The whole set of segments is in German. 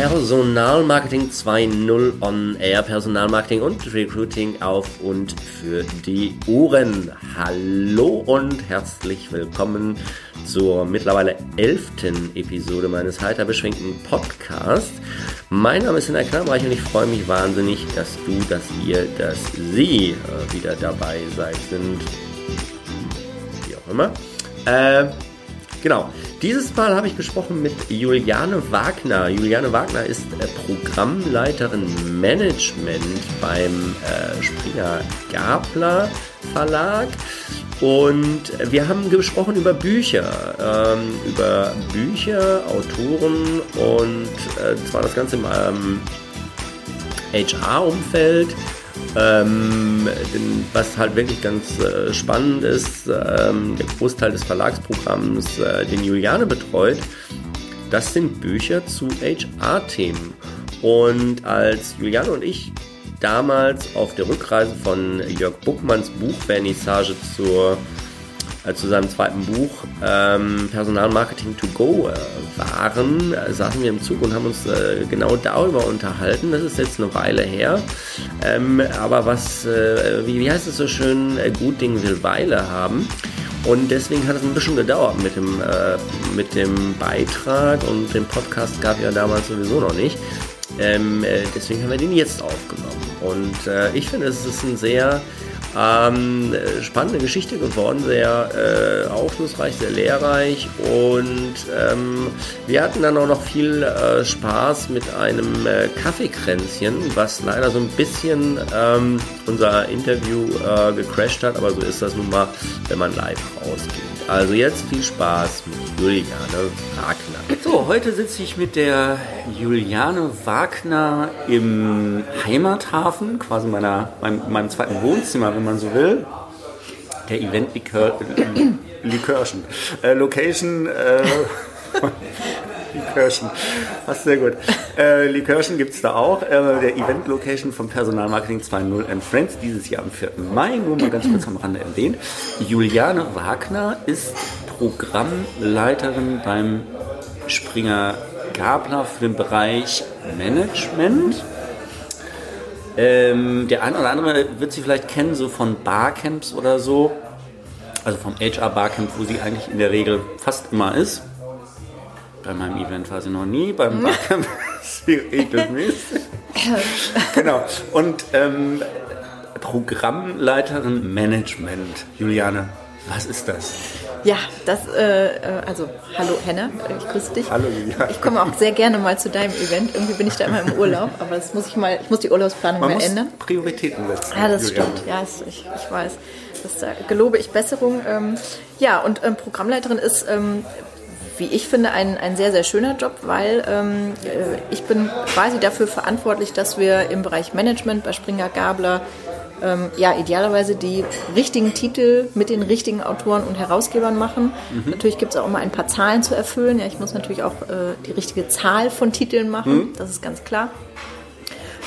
Personalmarketing 2.0 on Air, Personalmarketing und Recruiting auf und für die Ohren. Hallo und herzlich willkommen zur mittlerweile elften Episode meines heiter beschränkten Podcasts. Mein Name ist Hinner Knammreich und ich freue mich wahnsinnig, dass du, dass ihr, dass Sie äh, wieder dabei seid, sind. Wie auch immer. Äh, genau. Dieses Mal habe ich gesprochen mit Juliane Wagner. Juliane Wagner ist äh, Programmleiterin Management beim äh, Springer Gabler Verlag. Und wir haben gesprochen über Bücher, ähm, über Bücher, Autoren und äh, zwar das Ganze im ähm, HR-Umfeld. Ähm, was halt wirklich ganz äh, spannend ist, ähm, der Großteil des Verlagsprogramms, äh, den Juliane betreut, das sind Bücher zu HR-Themen. Und als Juliane und ich damals auf der Rückreise von Jörg Buckmanns Buchvernissage zur äh, zu seinem zweiten Buch ähm, Personalmarketing to Go äh, waren, äh, saßen wir im Zug und haben uns äh, genau darüber unterhalten. Das ist jetzt eine Weile her. Ähm, aber was, äh, wie, wie heißt es so schön, äh, gut Ding will Weile haben. Und deswegen hat es ein bisschen gedauert mit dem, mit dem Beitrag und den Podcast gab ja damals sowieso noch nicht. Ähm, deswegen haben wir den jetzt aufgenommen. Und ich finde, es ist ein sehr ähm, spannende Geschichte geworden, sehr äh, aufschlussreich, sehr lehrreich und ähm, wir hatten dann auch noch viel äh, Spaß mit einem äh, Kaffeekränzchen, was leider so ein bisschen ähm, unser Interview äh, gecrashed hat, aber so ist das nun mal, wenn man live rausgeht. Also jetzt viel Spaß mit Juliane Wagner. So, heute sitze ich mit der Juliane Wagner im Heimathafen, quasi meiner, meinem, meinem zweiten Wohnzimmer, wenn man so will. Der Event Likörchen. Äh, Location. Äh, Likörchen. Passt sehr gut. Äh, Likörchen gibt es da auch. Äh, der Event Location vom Personalmarketing 2.0 and Friends dieses Jahr am 4. Mai. Nur mal ganz kurz am Rande erwähnt. Juliane Wagner ist Programmleiterin beim Springer Gabler für den Bereich Management. Ähm, der eine oder andere wird sie vielleicht kennen, so von Barcamps oder so. Also vom HR Barcamp, wo sie eigentlich in der Regel fast immer ist. Bei meinem Event war sie noch nie, beim Barcamp ist sie regelmäßig. genau. Und ähm, Programmleiterin Management. Juliane, was ist das? Ja, das, äh, äh, also, hallo Henne, ich grüße dich. Hallo Juliane. Ich komme auch sehr gerne mal zu deinem Event. Irgendwie bin ich da immer im Urlaub, aber das muss ich mal, ich muss die Urlaubsplanung Man mal muss ändern. Prioritäten setzen. Ja, das Juliane. stimmt. Ja, das, ich, ich weiß. Das äh, gelobe ich Besserung. Ähm, ja, und ähm, Programmleiterin ist, ähm, wie ich finde, ein, ein sehr, sehr schöner Job, weil ähm, äh, ich bin quasi dafür verantwortlich, dass wir im Bereich Management bei Springer Gabler ähm, ja, idealerweise die richtigen Titel mit den richtigen Autoren und Herausgebern machen. Natürlich gibt es auch immer ein paar Zahlen zu erfüllen. Ja, ich muss natürlich auch äh, die richtige Zahl von Titeln machen, das ist ganz klar.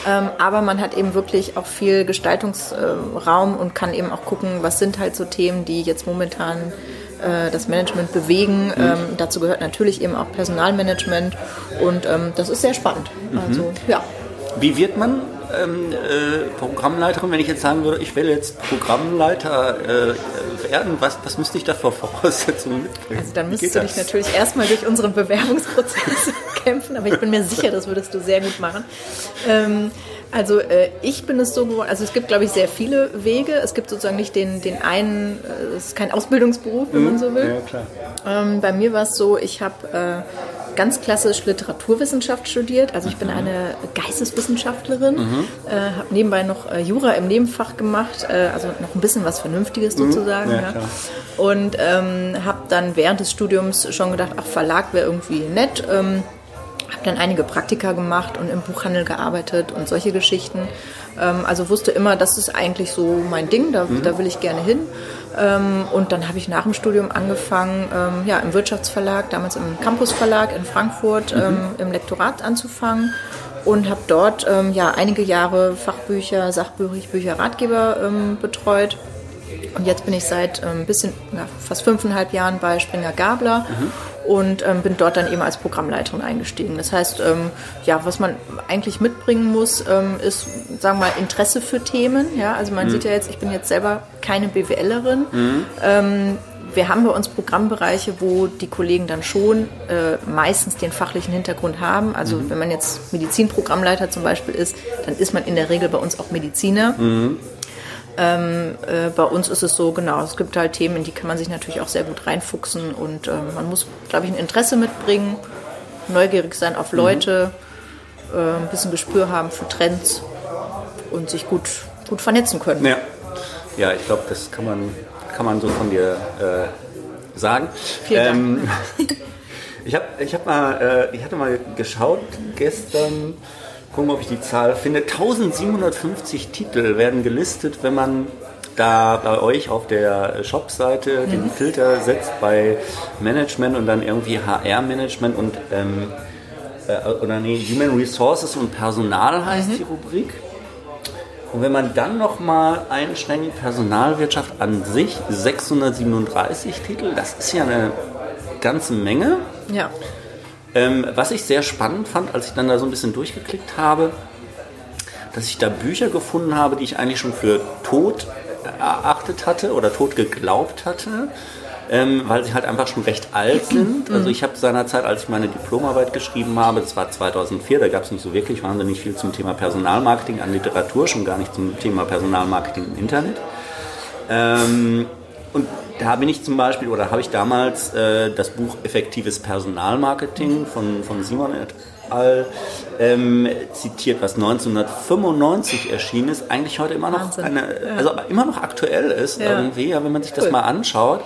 Ähm, aber man hat eben wirklich auch viel Gestaltungsraum und kann eben auch gucken, was sind halt so Themen, die jetzt momentan äh, das Management bewegen. Ähm, dazu gehört natürlich eben auch Personalmanagement und ähm, das ist sehr spannend. Also ja. Wie wird man ähm, äh, Programmleiterin, wenn ich jetzt sagen würde, ich will jetzt Programmleiter äh, werden? Was, was müsste ich da für Voraussetzungen mitbringen? Also dann müsstest du dich das? natürlich erstmal durch unseren Bewerbungsprozess kämpfen, aber ich bin mir sicher, das würdest du sehr gut machen. Ähm, also äh, ich bin es so geworden, also es gibt glaube ich sehr viele Wege. Es gibt sozusagen nicht den, den einen, äh, es ist kein Ausbildungsberuf, wenn man so will. Ja, klar. Ähm, bei mir war es so, ich habe äh, ganz klassisch Literaturwissenschaft studiert. Also ich bin eine Geisteswissenschaftlerin, äh, habe nebenbei noch äh, Jura im Nebenfach gemacht, äh, also noch ein bisschen was Vernünftiges sozusagen. Ja, ja. Und ähm, habe dann während des Studiums schon gedacht, ach Verlag wäre irgendwie nett. Ähm, habe dann einige Praktika gemacht und im Buchhandel gearbeitet und solche Geschichten. Ähm, also wusste immer, das ist eigentlich so mein Ding, da, da will ich gerne hin. Ähm, und dann habe ich nach dem Studium angefangen, ähm, ja, im Wirtschaftsverlag, damals im Campusverlag in Frankfurt, ähm, im Lektorat anzufangen und habe dort ähm, ja, einige Jahre Fachbücher, Sachbücher, Ratgeber ähm, betreut. Und jetzt bin ich seit ein bisschen, ja, fast fünfeinhalb Jahren bei Springer Gabler und ähm, bin dort dann eben als Programmleiterin eingestiegen. Das heißt, ähm, ja, was man eigentlich mitbringen muss, ähm, ist, sagen wir mal, Interesse für Themen. Ja, also man mhm. sieht ja jetzt, ich bin jetzt selber keine BWLerin. Mhm. Ähm, wir haben bei uns Programmbereiche, wo die Kollegen dann schon äh, meistens den fachlichen Hintergrund haben. Also mhm. wenn man jetzt Medizinprogrammleiter zum Beispiel ist, dann ist man in der Regel bei uns auch Mediziner. Mhm. Ähm, äh, bei uns ist es so, genau, es gibt halt Themen, in die kann man sich natürlich auch sehr gut reinfuchsen und äh, man muss, glaube ich, ein Interesse mitbringen, neugierig sein auf Leute, mhm. äh, ein bisschen Gespür haben für Trends und sich gut, gut vernetzen können. Ja, ja ich glaube, das kann man, kann man so von dir äh, sagen. Vielen ähm, Dank. ich, hab, ich, hab mal, äh, ich hatte mal geschaut gestern, gucken, ob ich die Zahl finde. 1750 Titel werden gelistet, wenn man da bei euch auf der Shop-Seite mhm. den Filter setzt bei Management und dann irgendwie HR-Management und ähm, äh, oder nee, Human Resources und Personal heißt mhm. die Rubrik. Und wenn man dann nochmal einschränkt, Personalwirtschaft an sich, 637 Titel, das ist ja eine ganze Menge. Ja. Ähm, was ich sehr spannend fand, als ich dann da so ein bisschen durchgeklickt habe, dass ich da Bücher gefunden habe, die ich eigentlich schon für tot erachtet hatte oder tot geglaubt hatte, ähm, weil sie halt einfach schon recht alt sind. Also ich habe seinerzeit, als ich meine Diplomarbeit geschrieben habe, das war 2004, da gab es nicht so wirklich wahnsinnig viel zum Thema Personalmarketing an Literatur, schon gar nicht zum Thema Personalmarketing im Internet. Ähm, und da bin ich zum Beispiel, oder habe ich damals äh, das Buch Effektives Personalmarketing von, von Simon et al. Ähm, zitiert, was 1995 erschienen ist, eigentlich heute immer noch eine, also immer noch aktuell ist ja. irgendwie, ja, wenn man sich das cool. mal anschaut.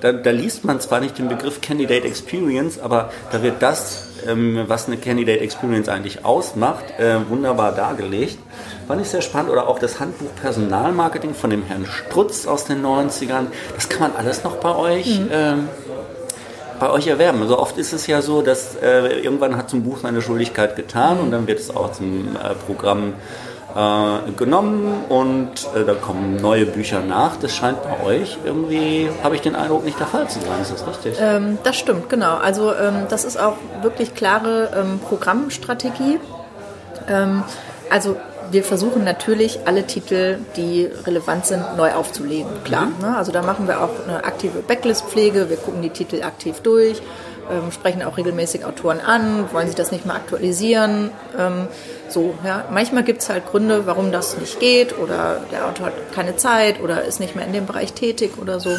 Da, da, liest man zwar nicht den Begriff Candidate Experience, aber da wird das, ähm, was eine Candidate Experience eigentlich ausmacht, äh, wunderbar dargelegt. Fand ich sehr spannend. Oder auch das Handbuch Personalmarketing von dem Herrn Strutz aus den 90ern. Das kann man alles noch bei euch. Mhm. Ähm, bei euch erwerben. Also oft ist es ja so, dass äh, irgendwann hat zum Buch seine Schuldigkeit getan und dann wird es auch zum äh, Programm äh, genommen und äh, da kommen neue Bücher nach. Das scheint bei euch irgendwie, habe ich den Eindruck, nicht der Fall zu sein. Ist das richtig? Ähm, das stimmt, genau. Also ähm, das ist auch wirklich klare ähm, Programmstrategie. Ähm, also wir versuchen natürlich alle Titel, die relevant sind, neu aufzulegen. Klar. Mhm. Ne? Also da machen wir auch eine aktive Backlist-Pflege. Wir gucken die Titel aktiv durch, ähm, sprechen auch regelmäßig Autoren an, wollen sie das nicht mal aktualisieren. Ähm, so, ja. Manchmal gibt es halt Gründe, warum das nicht geht oder der Autor hat keine Zeit oder ist nicht mehr in dem Bereich tätig oder so.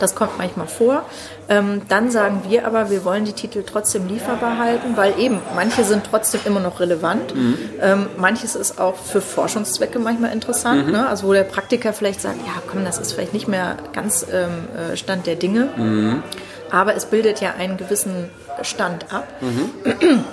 Das kommt manchmal vor. Ähm, dann sagen wir aber, wir wollen die Titel trotzdem lieferbar halten, weil eben manche sind trotzdem immer noch relevant. Mhm. Ähm, manches ist auch für Forschungszwecke manchmal interessant. Mhm. Ne? Also wo der Praktiker vielleicht sagt, ja komm, das ist vielleicht nicht mehr ganz ähm, äh, Stand der Dinge. Mhm. Aber es bildet ja einen gewissen Stand ab. Mhm.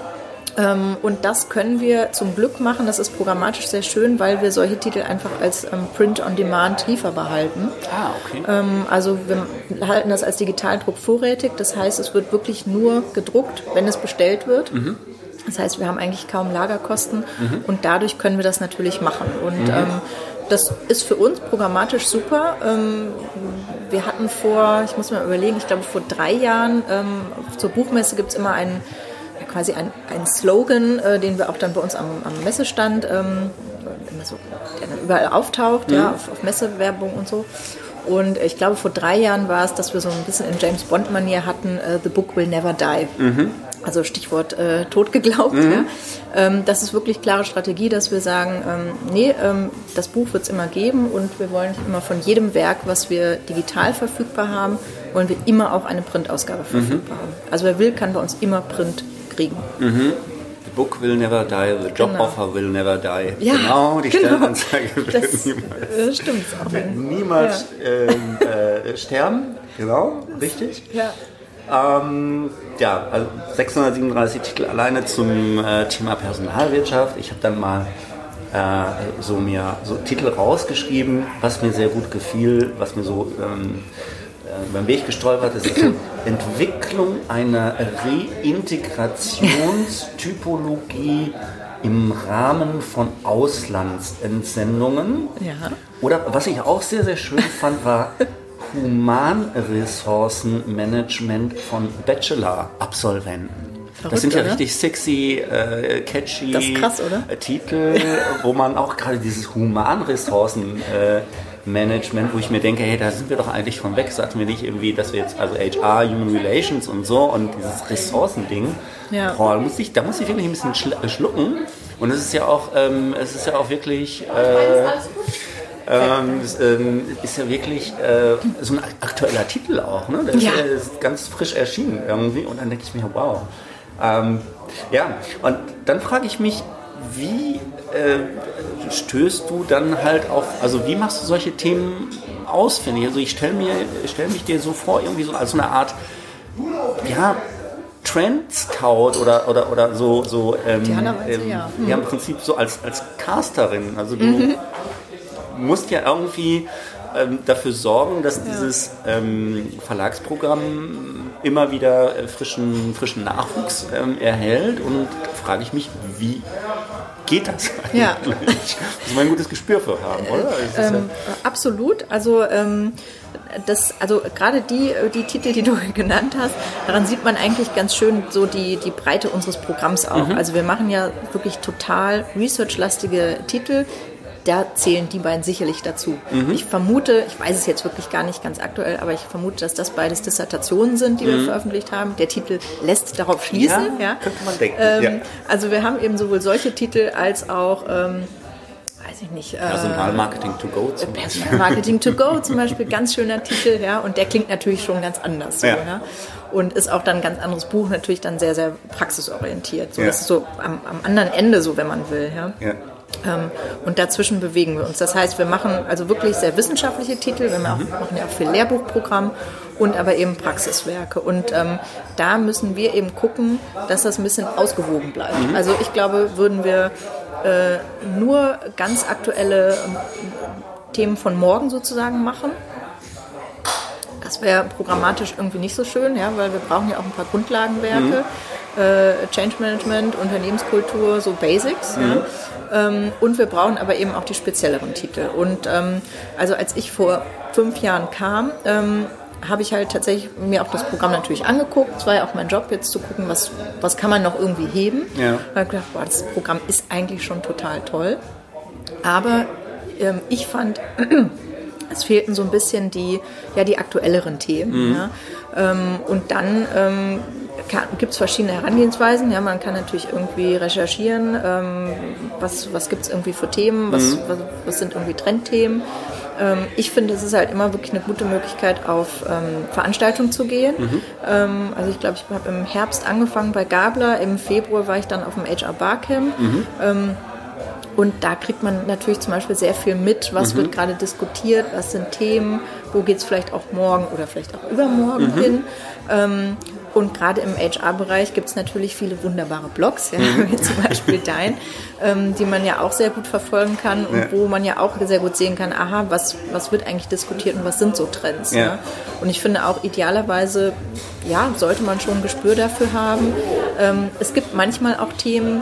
Ähm, und das können wir zum Glück machen. Das ist programmatisch sehr schön, weil wir solche Titel einfach als ähm, Print-on-Demand lieferbar halten. Ah, okay. Ähm, also wir halten das als Digitaldruck vorrätig. Das heißt, es wird wirklich nur gedruckt, wenn es bestellt wird. Mhm. Das heißt, wir haben eigentlich kaum Lagerkosten mhm. und dadurch können wir das natürlich machen. Und mhm. ähm, das ist für uns programmatisch super. Ähm, wir hatten vor, ich muss mir überlegen, ich glaube vor drei Jahren, ähm, zur Buchmesse gibt es immer einen quasi ein, ein Slogan, äh, den wir auch dann bei uns am, am Messestand, ähm, so, der dann überall auftaucht, mhm. ja, auf, auf Messewerbung und so. Und ich glaube, vor drei Jahren war es, dass wir so ein bisschen in James Bond-Manier hatten, uh, The Book Will Never Die. Mhm. Also Stichwort äh, tot geglaubt. Mhm. Ja. Ähm, das ist wirklich klare Strategie, dass wir sagen, ähm, nee, ähm, das Buch wird es immer geben und wir wollen immer von jedem Werk, was wir digital verfügbar haben, wollen wir immer auch eine Printausgabe mhm. verfügbar haben. Also wer will, kann bei uns immer Print kriegen. Mhm. The book will never die, the job genau. offer will never die. Ja, genau, die genau. Stellenanzeige wird das, niemals, äh, stimmt auch. Wird niemals ja. Ähm, äh, sterben. Genau, richtig. Ja. Ähm, ja, also 637 Titel alleine zum äh, Thema Personalwirtschaft. Ich habe dann mal äh, so mir so Titel rausgeschrieben, was mir sehr gut gefiel, was mir so ähm, beim Weg gestolpert ist, ist so Entwicklung einer Reintegrationstypologie im Rahmen von Auslandsentsendungen. Ja. Oder was ich auch sehr, sehr schön fand, war Humanressourcenmanagement von Bachelor-Absolventen. Verrückt, das sind ja oder? richtig sexy, äh, catchy krass, äh, Titel, wo man auch gerade dieses Humanressourcen äh, Management, wo ich mir denke, hey, da sind wir doch eigentlich von weg. Sagten wir nicht irgendwie, dass wir jetzt, also HR, Human Relations und so und dieses Ressourcending, Ja. boah, da muss ich, da muss ich wirklich ein bisschen äh, schlucken. Und es ist ja auch, ähm, es ist ja auch wirklich, äh, ähm, es, ähm, ist ja wirklich äh, so ein aktueller Titel auch, ne? Der ist, Ja. äh, ist ganz frisch erschienen irgendwie und dann denke ich mir, wow. Ähm, ja, und dann frage ich mich, wie äh, stößt du dann halt auf, also wie machst du solche Themen ausfindig? Also ich stelle stell mich dir so vor, irgendwie so als so eine Art, ja, Trend Scout oder, oder, oder so, so ähm, ähm, ja. ja, im Prinzip so als, als Casterin. Also du musst ja irgendwie ähm, dafür sorgen, dass dieses ähm, Verlagsprogramm immer wieder äh, frischen, frischen Nachwuchs ähm, erhält. Und da frage ich mich, wie geht das eigentlich? Ja. Muss man ein gutes Gespür für haben, oder? Ist Ähm, absolut. Also ähm, das, also gerade die, äh, die Titel, die du genannt hast, daran sieht man eigentlich ganz schön so die, die Breite unseres Programms auch. Also wir machen ja wirklich total researchlastige Titel. Da zählen die beiden sicherlich dazu. Ich vermute, ich weiß es jetzt wirklich gar nicht ganz aktuell, aber ich vermute, dass das beides Dissertationen sind, die wir veröffentlicht haben. Der Titel lässt darauf schließen. Ja, Ja, könnte man denken, Ähm, ja. Also wir haben eben sowohl solche Titel als auch, ähm, weiß ich nicht, äh, Personalmarketing to go zum Beispiel. Personalmarketing to go zum Beispiel, ganz schöner Titel, ja, und der klingt natürlich schon ganz anders. So, Ja. ja. Und ist auch dann ein ganz anderes Buch, natürlich dann sehr, sehr praxisorientiert. So, Ja. Das ist so am, am anderen Ende so, wenn man will. Ja. Ja. Ähm, und dazwischen bewegen wir uns. Das heißt, wir machen also wirklich sehr wissenschaftliche Titel, wir machen, auch, machen ja auch viel Lehrbuchprogramm und aber eben Praxiswerke. Und ähm, da müssen wir eben gucken, dass das ein bisschen ausgewogen bleibt. Also ich glaube, würden wir äh, nur ganz aktuelle ähm, Themen von morgen sozusagen machen, das wäre programmatisch irgendwie nicht so schön, ja, weil wir brauchen ja auch ein paar Grundlagenwerke, äh, Change Management, Unternehmenskultur, so Basics. Ja. Ähm, und wir brauchen aber eben auch die spezielleren Titel. Und ähm, also als ich vor fünf Jahren kam, ähm, habe ich halt tatsächlich mir auch das Programm natürlich angeguckt. Es war ja auch mein Job, jetzt zu gucken, was, was kann man noch irgendwie heben. Ja. Und habe gedacht, boah, das Programm ist eigentlich schon total toll. Aber ähm, ich fand, es fehlten so ein bisschen die, ja, die aktuelleren Themen. Ja. Ähm, und dann ähm, gibt es verschiedene Herangehensweisen. Ja, man kann natürlich irgendwie recherchieren, ähm, was, was gibt es irgendwie für Themen, was, was, was sind irgendwie Trendthemen. Ähm, ich finde, es ist halt immer wirklich eine gute Möglichkeit, auf ähm, Veranstaltungen zu gehen. Ähm, also ich glaube, ich habe im Herbst angefangen bei Gabler, im Februar war ich dann auf dem HR Barcamp. Ähm, und da kriegt man natürlich zum Beispiel sehr viel mit, was wird gerade diskutiert, was sind Themen, wo geht es vielleicht auch morgen oder vielleicht auch übermorgen hin. Ähm, und gerade im HR-Bereich gibt es natürlich viele wunderbare Blogs, ja, wie zum Beispiel dein, ähm, die man ja auch sehr gut verfolgen kann und Ja. wo man ja auch sehr gut sehen kann, aha, was, was wird eigentlich diskutiert und was sind so Trends. Ja. Ne? Und ich finde auch idealerweise, ja, sollte man schon ein Gespür dafür haben. Ähm, es gibt manchmal auch Themen,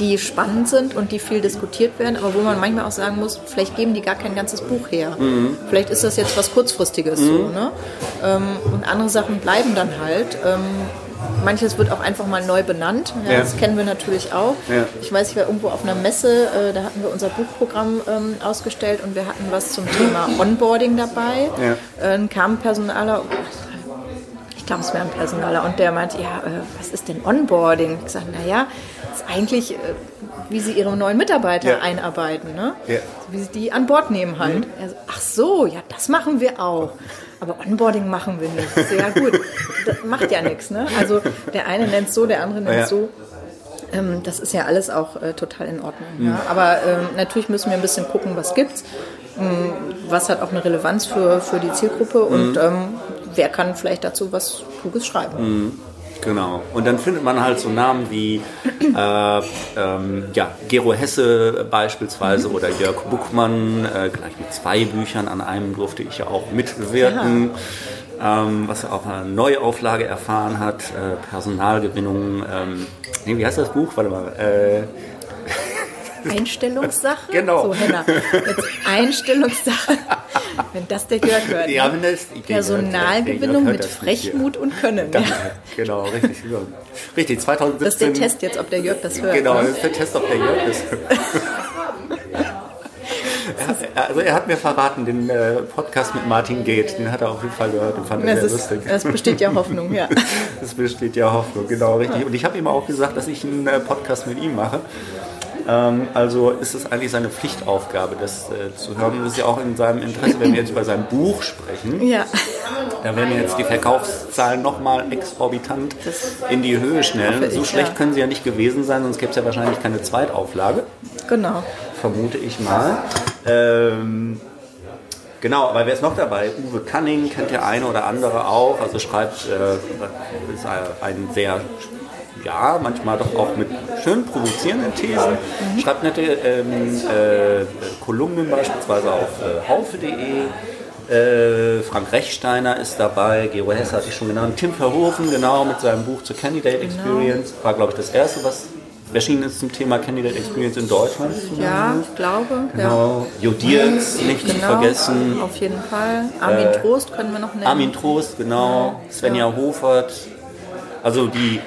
die spannend sind und die viel diskutiert werden, aber wo man manchmal auch sagen muss, vielleicht geben die gar kein ganzes Buch her. Vielleicht ist das jetzt was Kurzfristiges so. Ne? Ähm, und andere Sachen bleiben dann halt. Ähm, manches wird auch einfach mal neu benannt. Ja, Ja. Das kennen wir natürlich auch. Ja. Ich weiß, ich war irgendwo auf einer Messe, äh, da hatten wir unser Buchprogramm ähm, ausgestellt und wir hatten was zum Thema Onboarding dabei. Äh, Dann kam ein Personaler, ich glaube, es wäre ein Personaler, und der meinte, ja, äh, was ist denn Onboarding? Ich sage, naja, das ist eigentlich, äh, wie sie ihre neuen Mitarbeiter Ja. einarbeiten, ne? Ja. wie sie die an Bord nehmen halt. Er so, ach so, ja, das machen wir auch. Aber Onboarding machen wir nicht. Ich so, ja gut, das macht ja nichts. Ne? Also der eine nennt es so, der andere nennt es Ja. so. Ähm, das ist ja alles auch äh, total in Ordnung. Ja? Aber ähm, natürlich müssen wir ein bisschen gucken, was gibt's, ähm, was hat auch eine Relevanz für, für die Zielgruppe und ähm, wer kann vielleicht dazu was Kluges schreiben. Genau. Und dann findet man halt so Namen wie äh, ähm, ja, Gero Hesse beispielsweise oder Jörg Buchmann, äh, gleich mit zwei Büchern. An einem durfte ich ja auch mitwirken, ähm, was er auch eine Neuauflage erfahren hat, äh, Personalgewinnung. Ähm, nee, wie heißt das Buch? Warte mal. Einstellungssache? Genau. So, Henna, jetzt Einstellungssache. Wenn das der Jörg hört. Ja, ne? wenn das- Personalgewinnung mit hört das. Frechmut und Können. Ja. Genau, richtig. Richtig, 2017. Das ist der Test jetzt, ob der Jörg das hört. Genau, ne? das ist der Test, ob der Jörg. Er hat- Also er hat mir verraten, den äh, Podcast mit Martin geht, den hat er auf jeden Fall gehört und fand er Das, sehr ist, lustig. das besteht ja Hoffnung, ja. Es besteht ja Hoffnung, genau richtig. Und ich habe ihm auch gesagt, dass ich einen äh, Podcast mit ihm mache. Ähm, also ist es eigentlich seine Pflichtaufgabe, das äh, zu hören. Das ist ja auch in seinem Interesse, wenn wir jetzt über sein Buch sprechen. Ja, Da werden jetzt die Verkaufszahlen nochmal exorbitant in die Höhe schnellen. So schlecht können sie ja nicht gewesen sein, sonst gäbe es ja wahrscheinlich keine Zweitauflage, genau. vermute ich mal. Ähm, Genau, aber wer ist noch dabei? Uwe Canning kennt der eine oder andere auch. Also schreibt, äh, ist ein sehr, ja, manchmal doch auch mit schön provozierenden Thesen. Schreibt nette ähm, äh, Kolumnen beispielsweise auf äh, haufe.de. Äh, Frank Rechsteiner ist dabei, Gero Hesse hatte ich schon genannt, Tim Verhoeven, genau, mit seinem Buch zur Candidate Experience. War, glaube ich, das erste, was erschienen ist zum Thema Candidate Experience in Deutschland. Ja, ich glaube. Ja. Genau. Jo Dirks, nicht zu Genau, vergessen. Auf jeden Fall. Armin Äh, Trost können wir noch nennen. Armin Trost, genau. Svenja Hofert. Also die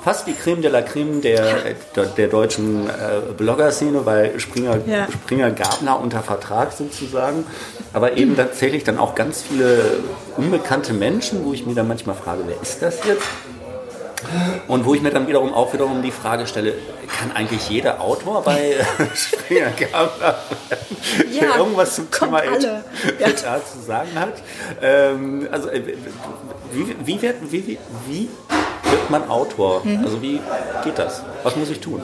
fast die Creme de la Creme der, der, deutschen äh, Blogger-Szene, weil Springer, Ja. Springer Gabner unter Vertrag sozusagen. Aber eben tatsächlich dann auch ganz viele unbekannte Menschen, wo ich mir dann manchmal frage, wer ist das jetzt? Und wo ich mir dann wiederum auch wiederum die Frage stelle, kann eigentlich jeder Autor bei Springer Gabner werden, der Ja, irgendwas zum Thema alle. Ja. HR zu sagen hat? Ähm, also äh, wie, wie, wie, wie wird man Autor? Mhm. Also wie geht das? Was muss ich tun?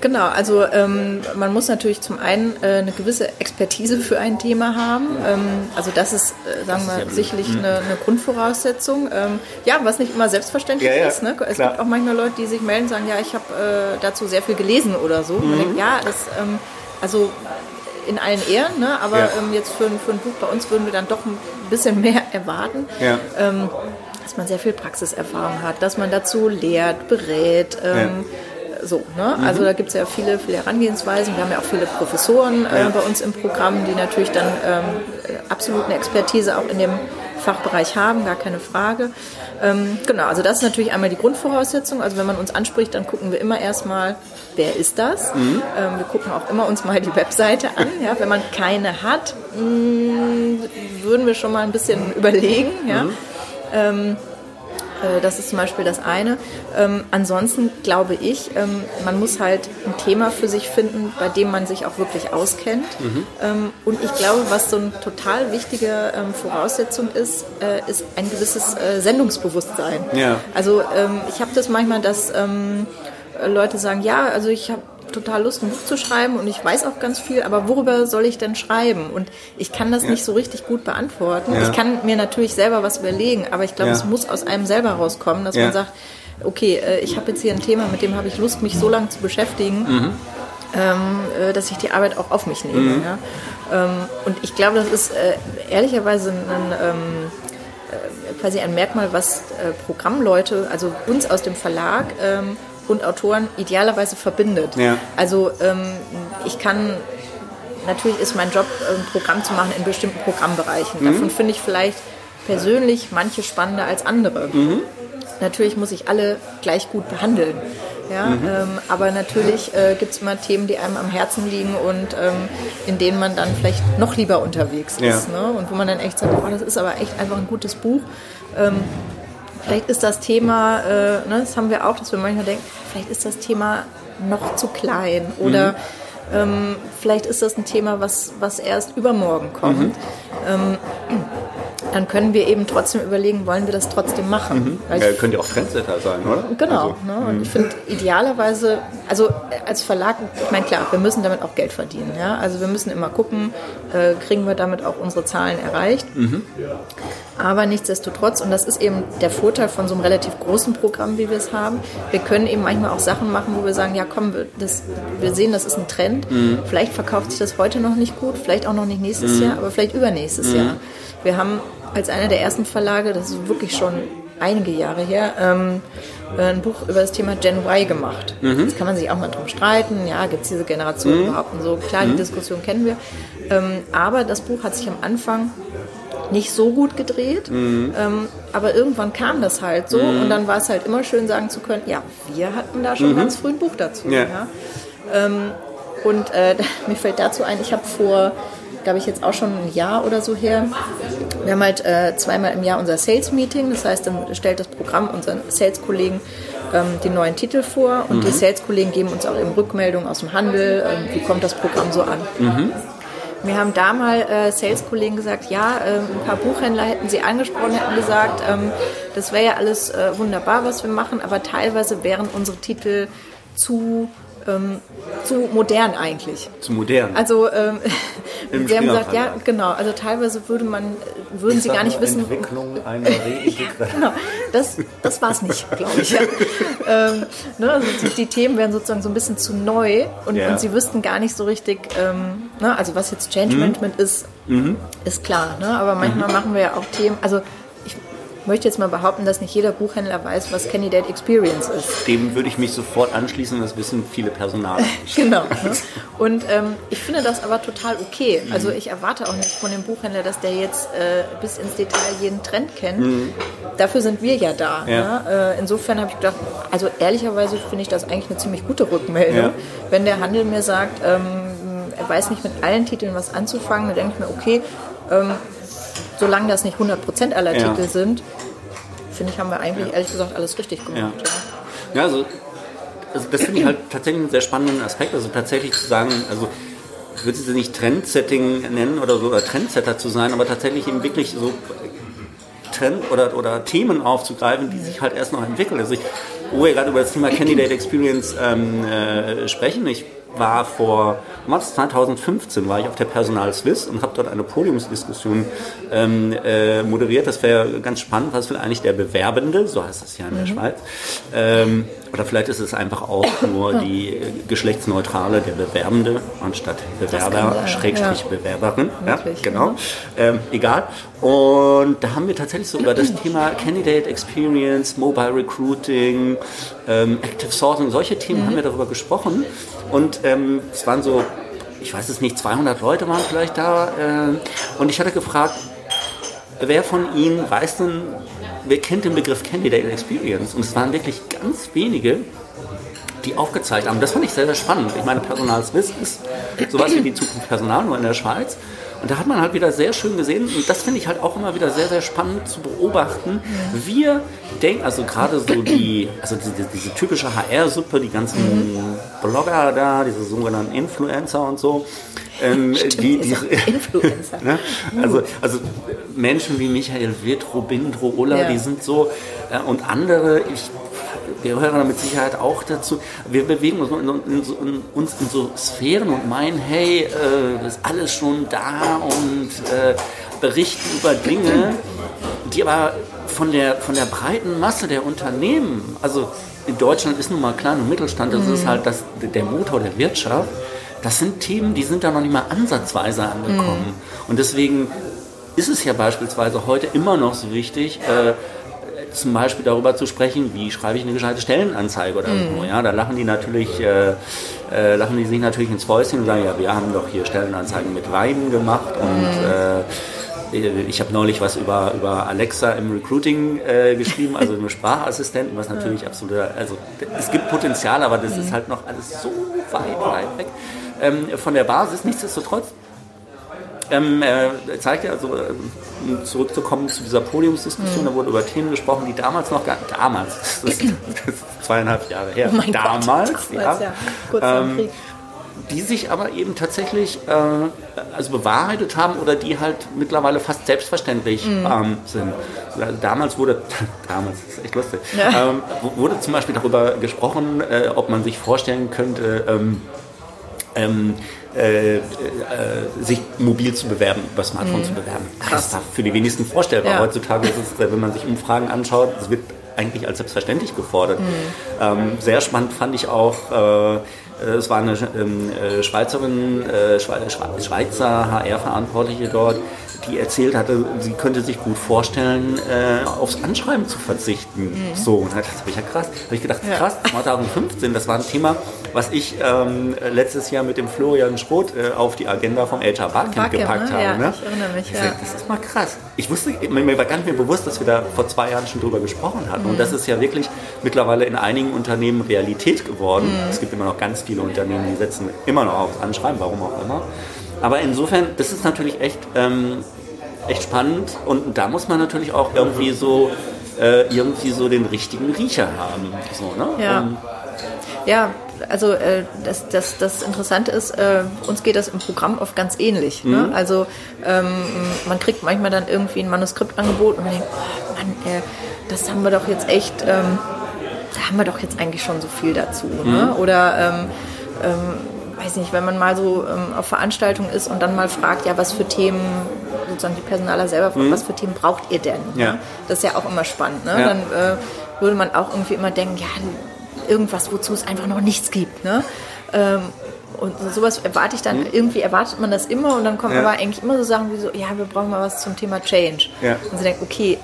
Genau, also ähm, man muss natürlich zum einen äh, eine gewisse Expertise für ein Thema haben. Ähm, also das ist, äh, sagen wir, ja sicherlich eine, eine Grundvoraussetzung. Ähm, ja, was nicht immer selbstverständlich Ja, ja, ist. Ne? Es klar. gibt auch manchmal Leute, die sich melden und sagen, ja, ich habe äh, dazu sehr viel gelesen oder so. Man denkt, ja, das, ähm, also in allen Ehren, ne? aber Ja. ähm, jetzt für, ein- für ein Buch bei uns würden wir dann doch ein bisschen mehr erwarten. Ja. Dass man sehr viel Praxiserfahrung hat, dass man dazu lehrt, berät. Ähm, So, ne? Mhm. Also da gibt es ja viele, viele Herangehensweisen. Wir haben ja auch viele Professoren äh, Ja. bei uns im Programm, die natürlich dann ähm, äh, absolut eine Expertise auch in dem Fachbereich haben, gar keine Frage. Ähm, genau, also das ist natürlich einmal die Grundvoraussetzung. Also wenn man uns anspricht, dann gucken wir immer erstmal, wer ist das? Mhm. Ähm, wir gucken auch immer uns mal die Webseite an. Ja? Wenn man keine hat, mh, würden wir schon mal ein bisschen überlegen. Ja? Mhm. Ähm, äh, Das ist zum Beispiel das eine. Ähm, ansonsten glaube ich, ähm, man muss halt ein Thema für sich finden, bei dem man sich auch wirklich auskennt. Mhm. Ähm, und ich glaube, was so eine total wichtige ähm, Voraussetzung ist, äh, ist ein gewisses äh, Sendungsbewusstsein. Ja. Also ähm, ich habe das manchmal, dass Leute sagen, ja, also ich habe total Lust, ein Buch zu schreiben und ich weiß auch ganz viel, aber worüber soll ich denn schreiben? Und ich kann das nicht so richtig gut beantworten. Ja. Ich kann mir natürlich selber was überlegen, aber ich glaube, Ja. es muss aus einem selber rauskommen, dass Ja. man sagt, okay, äh, ich habe jetzt hier ein Thema, mit dem habe ich Lust, mich so lange zu beschäftigen, Mhm. ähm, äh, dass ich die Arbeit auch auf mich nehme. Mhm. Ja? Ähm, und ich glaube, das ist äh, ehrlicherweise ein, ähm, äh, quasi ein Merkmal, was äh, Programmleute, also uns aus dem Verlag ähm, und Autoren idealerweise verbindet. Ja. Also ähm, ich kann, natürlich ist mein Job, ein Programm zu machen in bestimmten Programmbereichen. Mhm. Davon finde ich vielleicht persönlich manche spannender als andere. Mhm. Natürlich muss ich alle gleich gut behandeln. Ja, Mhm. ähm, aber natürlich äh, gibt es immer Themen, die einem am Herzen liegen und ähm, in denen man dann vielleicht noch lieber unterwegs Ja. ist. Ne? Und wo man dann echt sagt, oh, das ist aber echt einfach ein gutes Buch. Ähm, vielleicht ist das Thema, äh, ne, das haben wir auch, dass wir manchmal denken, vielleicht ist das Thema noch zu klein oder ähm, vielleicht ist das ein Thema, was, was erst übermorgen kommt. Ähm, dann können wir eben trotzdem überlegen, wollen wir das trotzdem machen? Ich Ja, könnte ja auch Trendsetter sein, oder? Genau. Also, ne? Und ich finde idealerweise, also äh, als Verlag, ich meine klar, wir müssen damit auch Geld verdienen. Ja? Also wir müssen immer gucken, äh, kriegen wir damit auch unsere Zahlen erreicht. Aber nichtsdestotrotz, und das ist eben der Vorteil von so einem relativ großen Programm, wie wir es haben, wir können eben manchmal auch Sachen machen, wo wir sagen, ja komm, das, wir sehen, das ist ein Trend. Vielleicht verkauft sich das heute noch nicht gut, vielleicht auch noch nicht nächstes Jahr, aber vielleicht übernächstes Jahr. Wir haben als einer der ersten Verlage, das ist wirklich schon einige Jahre her, ähm, ein Buch über das Thema Gen Y gemacht. Mhm. Jetzt kann man sich auch mal drum streiten, ja, gibt es diese Generation mhm. überhaupt und so. Klar, die mhm. Diskussion kennen wir. Ähm, aber das Buch hat sich am Anfang nicht so gut gedreht, mhm. ähm, aber irgendwann kam das halt so mhm. und dann war es halt immer schön sagen zu können, ja, wir hatten da schon mhm. ganz früh ein Buch dazu. Ja. ja. Ähm, und äh, mir fällt dazu ein, ich habe vor, glaube ich, jetzt auch schon ein Jahr oder so her, wir haben halt äh, zweimal im Jahr unser Sales-Meeting, das heißt, dann stellt das Programm unseren Sales-Kollegen ähm, den neuen Titel vor und die mhm. Sales-Kollegen geben uns auch eben Rückmeldungen aus dem Handel, äh, wie kommt das Programm so an. Mhm. Mir haben da mal äh, Sales-Kollegen gesagt, ja, äh, ein paar Buchhändler hätten sie angesprochen, hätten gesagt, ähm, das wäre ja alles äh, wunderbar, was wir machen, aber teilweise wären unsere Titel zu ähm, zu modern eigentlich. Zu modern. Also ähm, wir haben gesagt, ja, genau. Also teilweise würde man, würden Sie gar nicht wissen. Entwicklung einer Genau, das, das war es nicht, glaube ich. Ja. ähm, ne, also die Themen wären sozusagen so ein bisschen zu neu und, ja. und Sie wüssten gar nicht so richtig, ähm, ne, also was jetzt Change mhm. Management ist, mhm. ist klar. Ne? Aber manchmal mhm. machen wir ja auch Themen, also möchte jetzt mal behaupten, dass nicht jeder Buchhändler weiß, was Candidate Experience ist. Dem würde ich mich sofort anschließen, das wissen viele Personale. genau. Ne? Und ähm, ich finde das aber total okay. Mhm. Also ich erwarte auch nicht von dem Buchhändler, dass der jetzt äh, bis ins Detail jeden Trend kennt. Mhm. Dafür sind wir ja da. Ja. Ne? Äh, insofern habe ich gedacht, also ehrlicherweise finde ich das eigentlich eine ziemlich gute Rückmeldung. Ja. Wenn der Handel mir sagt, ähm, er weiß nicht mit allen Titeln was anzufangen, dann denke ich mir, okay, ähm, solange das nicht 100% aller ja. Titel sind, finde ich, haben wir eigentlich ehrlich gesagt alles richtig gemacht. Ja, also, also, das finde ich halt tatsächlich einen sehr spannenden Aspekt. Also tatsächlich zu sagen, also ich würde sie nicht Trendsetting nennen oder so, oder Trendsetter zu sein, aber tatsächlich eben wirklich so Trend oder, oder Themen aufzugreifen, die sich halt erst noch entwickeln. Also ich, wo wir gerade über das Thema Candidate Experience ähm, äh, sprechen, ich war vor, was, 2015 war ich auf der Personal Swiss und habe dort eine Podiumsdiskussion ähm, äh, moderiert. Das wäre ganz spannend, was will eigentlich der Bewerbende, so heißt das ja in der mhm. Schweiz, ähm, oder vielleicht ist es einfach auch nur die geschlechtsneutrale, der Bewerbende anstatt Bewerber, Schrägstrich ja. Bewerberin. Ja, genau. Ähm, egal. Und da haben wir tatsächlich so über das Thema Candidate Experience, Mobile Recruiting, ähm, Active Sourcing, solche Themen mhm. haben wir darüber gesprochen. Und ähm, es waren so, ich weiß es nicht, 200 Leute waren vielleicht da. Äh, und ich hatte gefragt, wer von Ihnen weiß denn, wer kennt den Begriff Candidate Experience? Und es waren wirklich ganz wenige, die aufgezeigt haben. Das fand ich sehr, sehr spannend. Ich meine, Personal Swiss ist sowas wie die Zukunft Personal, nur in der Schweiz. Und da hat man halt wieder sehr schön gesehen, und das finde ich halt auch immer wieder sehr, sehr spannend zu beobachten. Wir denken, also gerade so die, also diese, diese typische HR-Suppe, die ganzen Blogger da, diese sogenannten Influencer und so, ähm, Stimmt, die, die Influencer. ne? also, also Menschen wie Michael Witt, Robin Drohler, ja. die sind so, äh, und andere, ich wir gehören mit Sicherheit auch dazu. Wir bewegen uns in, in, in, uns in so Sphären und meinen, hey, äh, das ist alles schon da und äh, berichten über Dinge, die aber von der, von der breiten Masse der Unternehmen, also in Deutschland ist nun mal klein und Mittelstand, das mhm. ist halt das, der Motor der Wirtschaft. Das sind Themen, die sind da noch nicht mal ansatzweise angekommen. Mhm. Und deswegen ist es ja beispielsweise heute immer noch so wichtig, äh, zum Beispiel darüber zu sprechen, wie schreibe ich eine gescheite Stellenanzeige oder mhm. so. Ja, da lachen die natürlich, äh, äh, lachen die sich natürlich ins Fäustchen und sagen, ja, wir haben doch hier Stellenanzeigen mit Weinen gemacht und mhm. äh, ich habe neulich was über, über Alexa im Recruiting äh, geschrieben, also eine Sprachassistenten, was natürlich absolut, also es gibt Potenzial, aber das mhm. ist halt noch alles so weit, weit weg ähm, von der Basis. Nichtsdestotrotz ähm, äh, zeigt ja, also um zurückzukommen zu dieser Podiumsdiskussion, mhm. da wurde über Themen gesprochen, die damals noch gar damals, das ist, das ist zweieinhalb Jahre her, oh damals, Gott, ja, ja. Kurz ähm, die sich aber eben tatsächlich äh, also bewahrheitet haben oder die halt mittlerweile fast selbstverständlich mhm. ähm, sind. Also damals wurde, damals ist echt lustig, ja. ähm, wurde zum Beispiel darüber gesprochen, äh, ob man sich vorstellen könnte, ähm, äh, äh, sich mobil zu bewerben, über Smartphone mhm. zu bewerben. Das ist für die wenigsten vorstellbar. Ja. Heutzutage ist es, wenn man sich Umfragen anschaut, es wird eigentlich als selbstverständlich gefordert. Mhm. Ähm, sehr spannend fand ich auch, äh, es war eine ähm, äh, Schweizerin, äh, Schweizer HR-Verantwortliche dort, die erzählt hatte, sie könnte sich gut vorstellen, äh, aufs Anschreiben zu verzichten. Mhm. So, und das habe ich ja krass. habe ich gedacht, krass, 2015, das war ein Thema, was ich ähm, letztes Jahr mit dem Florian Schroth äh, auf die Agenda vom HR Barcamp, Barcamp gepackt ne? habe. Ja, ne? Ich erinnere mich, ja. das ist mal krass. Ich wusste, mir war gar nicht mehr bewusst, dass wir da vor zwei Jahren schon drüber gesprochen hatten. Mhm. Und das ist ja wirklich mittlerweile in einigen Unternehmen Realität geworden. Mhm. Es gibt immer noch ganz viele Unternehmen, die setzen immer noch aufs Anschreiben, warum auch immer. Aber insofern, das ist natürlich echt, ähm, echt spannend und da muss man natürlich auch irgendwie so, äh, irgendwie so den richtigen Riecher haben. So, ne? Ja. Um, ja, also äh, das, das, das Interessante ist, äh, uns geht das im Programm oft ganz ähnlich. Ne? Mhm. Ne? Also ähm, man kriegt manchmal dann irgendwie ein Manuskript angeboten und man denkt, oh Mann, äh, das haben wir doch jetzt echt, ähm, da haben wir doch jetzt eigentlich schon so viel dazu. Ne? Mhm. Ne? Oder ähm, ähm, weiß nicht, wenn man mal so ähm, auf Veranstaltungen ist und dann mal fragt, ja, was für Themen, sozusagen die Personaler selber fragt, mhm. was für Themen braucht ihr denn? Ja. Das ist ja auch immer spannend. Ne? Ja. Dann äh, würde man auch irgendwie immer denken, ja, irgendwas, wozu es einfach noch nichts gibt. Ne? Ähm, und sowas erwarte ich dann, mhm. irgendwie erwartet man das immer und dann kommen ja. aber eigentlich immer so Sachen wie so, ja, wir brauchen mal was zum Thema Change. Ja. Und sie denken, okay,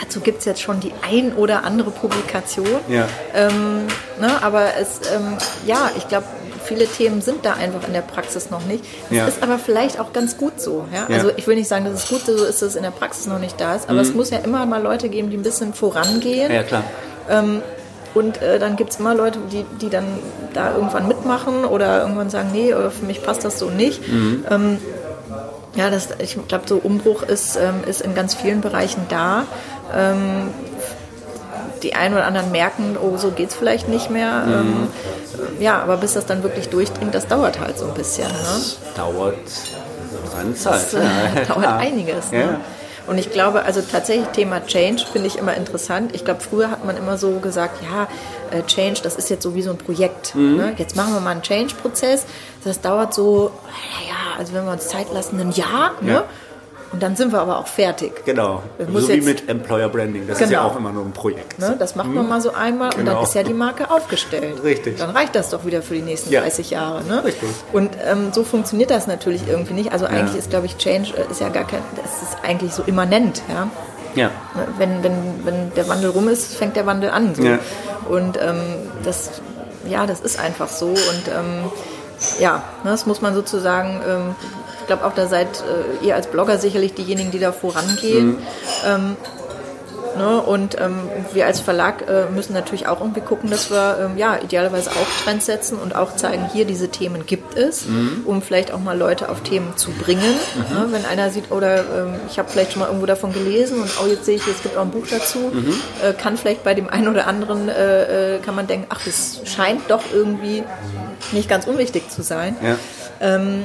dazu gibt es jetzt schon die ein oder andere Publikation. Ja. Ähm, ne, aber es, ähm, ja, ich glaube, viele Themen sind da einfach in der Praxis noch nicht. Das ja. ist aber vielleicht auch ganz gut so. Ja? Also ich will nicht sagen, dass es gut so ist, dass es in der Praxis noch nicht da ist, aber mhm. es muss ja immer mal Leute geben, die ein bisschen vorangehen. Ja, klar. Ähm, und äh, dann gibt es immer Leute, die, die dann da irgendwann mitmachen oder irgendwann sagen, nee, äh, für mich passt das so nicht. Mhm. Ähm, ja, das, ich glaube, so Umbruch ist, ähm, ist in ganz vielen Bereichen da. Ähm, die einen oder anderen merken, oh, so geht es vielleicht nicht mehr. Mhm. Ähm, ja, aber bis das dann wirklich durchdringt, das dauert halt so ein bisschen. Ne? Das dauert seine Zeit. Das äh, dauert einiges. Ne? Ja. Und ich glaube, also tatsächlich Thema Change finde ich immer interessant. Ich glaube, früher hat man immer so gesagt, ja, äh, Change, das ist jetzt so wie so ein Projekt. Mhm. Ne? Jetzt machen wir mal einen Change-Prozess. Das dauert so, naja, also wenn wir uns Zeit lassen, ein Jahr. Ne? Ja. Und dann sind wir aber auch fertig. Genau. so wie mit Employer Branding. Das genau. ist ja genau. auch immer nur ein Projekt. Ne? Das macht man mhm. mal so einmal genau. und dann genau. ist ja die Marke aufgestellt. Richtig. Dann reicht das doch wieder für die nächsten ja. 30 Jahre. Ne? Richtig. Und ähm, so funktioniert das natürlich irgendwie nicht. Also eigentlich ja. ist, glaube ich, Change äh, ist ja gar kein, das ist eigentlich so immanent. Ja. Ja. Wenn, wenn, wenn der Wandel rum ist, fängt der Wandel an. So. Ja. Und ähm, das, ja, das ist einfach so. Und ähm, ja, ne, das muss man sozusagen ähm, ich glaube auch, da seid äh, ihr als Blogger sicherlich diejenigen, die da vorangehen. Mhm. Ähm, ne? Und ähm, wir als Verlag äh, müssen natürlich auch irgendwie gucken, dass wir ähm, ja, idealerweise auch Trends setzen und auch zeigen, hier diese Themen gibt es, mhm. um vielleicht auch mal Leute auf Themen zu bringen. Mhm. Ne? Wenn einer sieht, oder ähm, ich habe vielleicht schon mal irgendwo davon gelesen und oh, jetzt sehe ich, es gibt auch ein Buch dazu, mhm. äh, kann vielleicht bei dem einen oder anderen, äh, äh kann man denken, ach, das scheint doch irgendwie nicht ganz unwichtig zu sein. Ja. Ähm,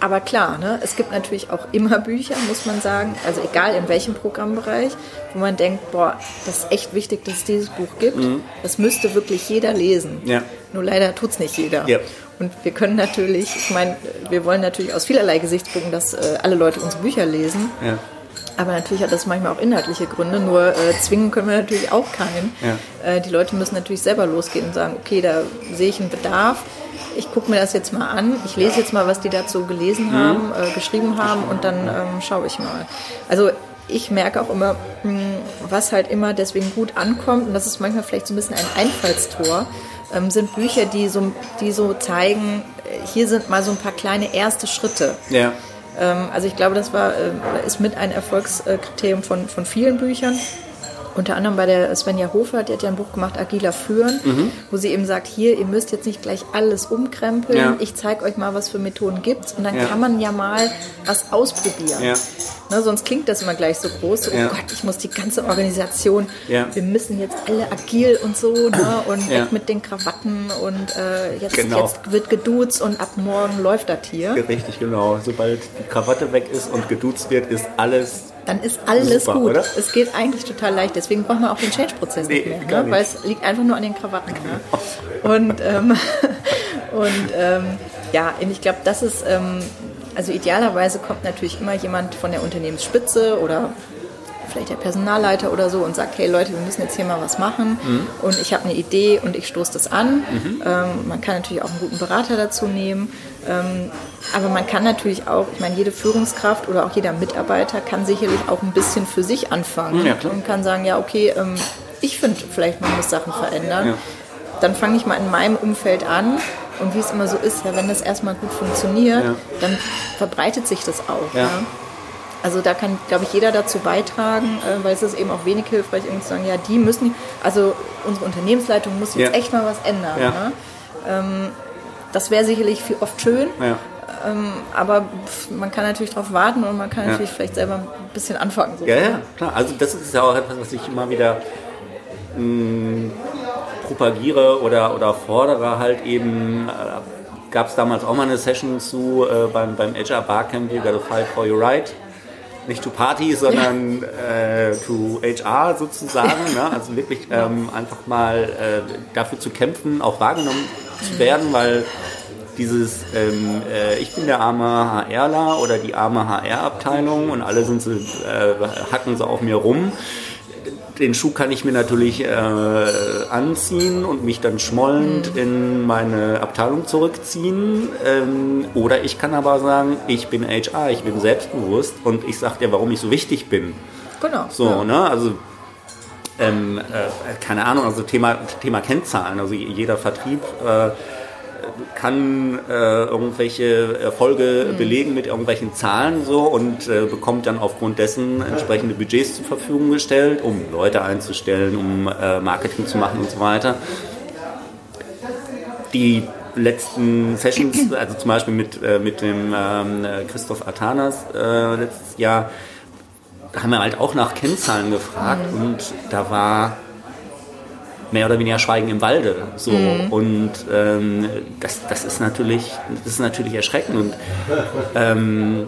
aber klar, ne, es gibt natürlich auch immer Bücher, muss man sagen, also egal in welchem Programmbereich, wo man denkt, boah, das ist echt wichtig, dass es dieses Buch gibt. Mhm. Das müsste wirklich jeder lesen. Ja. Nur leider tut es nicht jeder. Ja. Und wir können natürlich, ich meine, wir wollen natürlich aus vielerlei Gesichtspunkten, dass äh, alle Leute unsere Bücher lesen. Ja. Aber natürlich hat das manchmal auch inhaltliche Gründe, nur äh, zwingen können wir natürlich auch keinen. Ja. Äh, die Leute müssen natürlich selber losgehen und sagen, okay, da sehe ich einen Bedarf ich gucke mir das jetzt mal an, ich lese jetzt mal, was die dazu gelesen mhm. haben, äh, geschrieben haben und dann ähm, schaue ich mal. Also ich merke auch immer, mh, hm, was halt immer deswegen gut ankommt, und das ist manchmal vielleicht so ein bisschen ein Einfallstor, ähm, sind Bücher, die so, die so zeigen, äh, hier sind mal so ein paar kleine erste Schritte. Ja. Ähm, also ich glaube, das war, äh, ist mit ein Erfolgskriterium von, von vielen Büchern unter anderem bei der Svenja Hofer, die hat ja ein Buch gemacht, Agiler Führen, mhm. wo sie eben sagt, hier, ihr müsst jetzt nicht gleich alles umkrempeln, ja. ich zeige euch mal, was für Methoden gibt und dann ja. kann man ja mal was ausprobieren. Ja. Ne, sonst klingt das immer gleich so groß, so, oh Gott, ich muss die ganze Organisation, wir müssen jetzt alle agil und so ne, und weg mit den Krawatten und äh, jetzt, genau. jetzt wird geduzt und ab morgen läuft das hier. Richtig, genau. Sobald die Krawatte weg ist und geduzt wird, ist alles dann ist alles Super, gut. Oder? Es geht eigentlich total leicht. Deswegen braucht man auch den Change-Prozess nee, nicht mehr, ne? weil es liegt einfach nur an den Krawatten. Ne? Und, ähm, und ähm, ja, ich glaube, das ist, ähm, also idealerweise kommt natürlich immer jemand von der Unternehmensspitze oder vielleicht der Personalleiter oder so und sagt, hey Leute, wir müssen jetzt hier mal was machen mhm. und ich habe eine Idee und ich stoße das an. Mhm. Ähm, man kann natürlich auch einen guten Berater dazu nehmen. Ähm, aber man kann natürlich auch, ich meine, jede Führungskraft oder auch jeder Mitarbeiter kann sicherlich auch ein bisschen für sich anfangen ja, und kann sagen, ja, okay, ähm, ich finde vielleicht, man muss Sachen verändern. Ja. Dann fange ich mal in meinem Umfeld an und wie es immer so ist, ja, wenn das erstmal gut funktioniert, ja. dann verbreitet sich das auch. Also da kann, glaube ich, jeder dazu beitragen, äh, weil es ist eben auch wenig hilfreich, irgendwie zu sagen, ja, die müssen, also unsere Unternehmensleitung muss jetzt echt mal was ändern. Ne? Das wäre sicherlich viel, oft schön, ähm, aber man kann natürlich darauf warten und man kann natürlich vielleicht selber ein bisschen anfangen. So. Ja, ja, klar. Also das ist ja auch etwas, was ich immer wieder mh, mm, propagiere oder, oder fordere halt eben, äh, gab es damals auch mal eine Session zu äh, beim, beim HR Barcamp, You Gotta Fight For Your Right. Nicht to Party, sondern äh, to HR sozusagen. Ne? Also wirklich ähm, einfach mal äh, dafür zu kämpfen, auch wahrgenommen zu werden, weil dieses ähm, äh, ich bin der arme HRler oder die arme HR-Abteilung und alle sind so, äh, hacken so auf mir rum den Schuh kann ich mir natürlich äh, anziehen und mich dann schmollend mhm. in meine Abteilung zurückziehen. Ähm, oder ich kann aber sagen, ich bin HR, ich bin selbstbewusst und ich sage dir, warum ich so wichtig bin. Genau. So, ja. ne? Also ähm, äh, keine Ahnung, also Thema, Thema Kennzahlen. Also jeder Vertrieb äh, kann äh, irgendwelche Erfolge mhm. belegen mit irgendwelchen Zahlen so und äh, bekommt dann aufgrund dessen entsprechende Budgets zur Verfügung gestellt, um Leute einzustellen, um äh, Marketing zu machen und so weiter. Die letzten Sessions, also zum Beispiel mit, äh, mit dem ähm, Christoph Atanas äh, letztes Jahr, haben wir halt auch nach Kennzahlen gefragt mhm. und da war mehr oder weniger Schweigen im Walde. So. Mhm. Und ähm, das, das, ist natürlich, das ist natürlich erschreckend. Und ähm,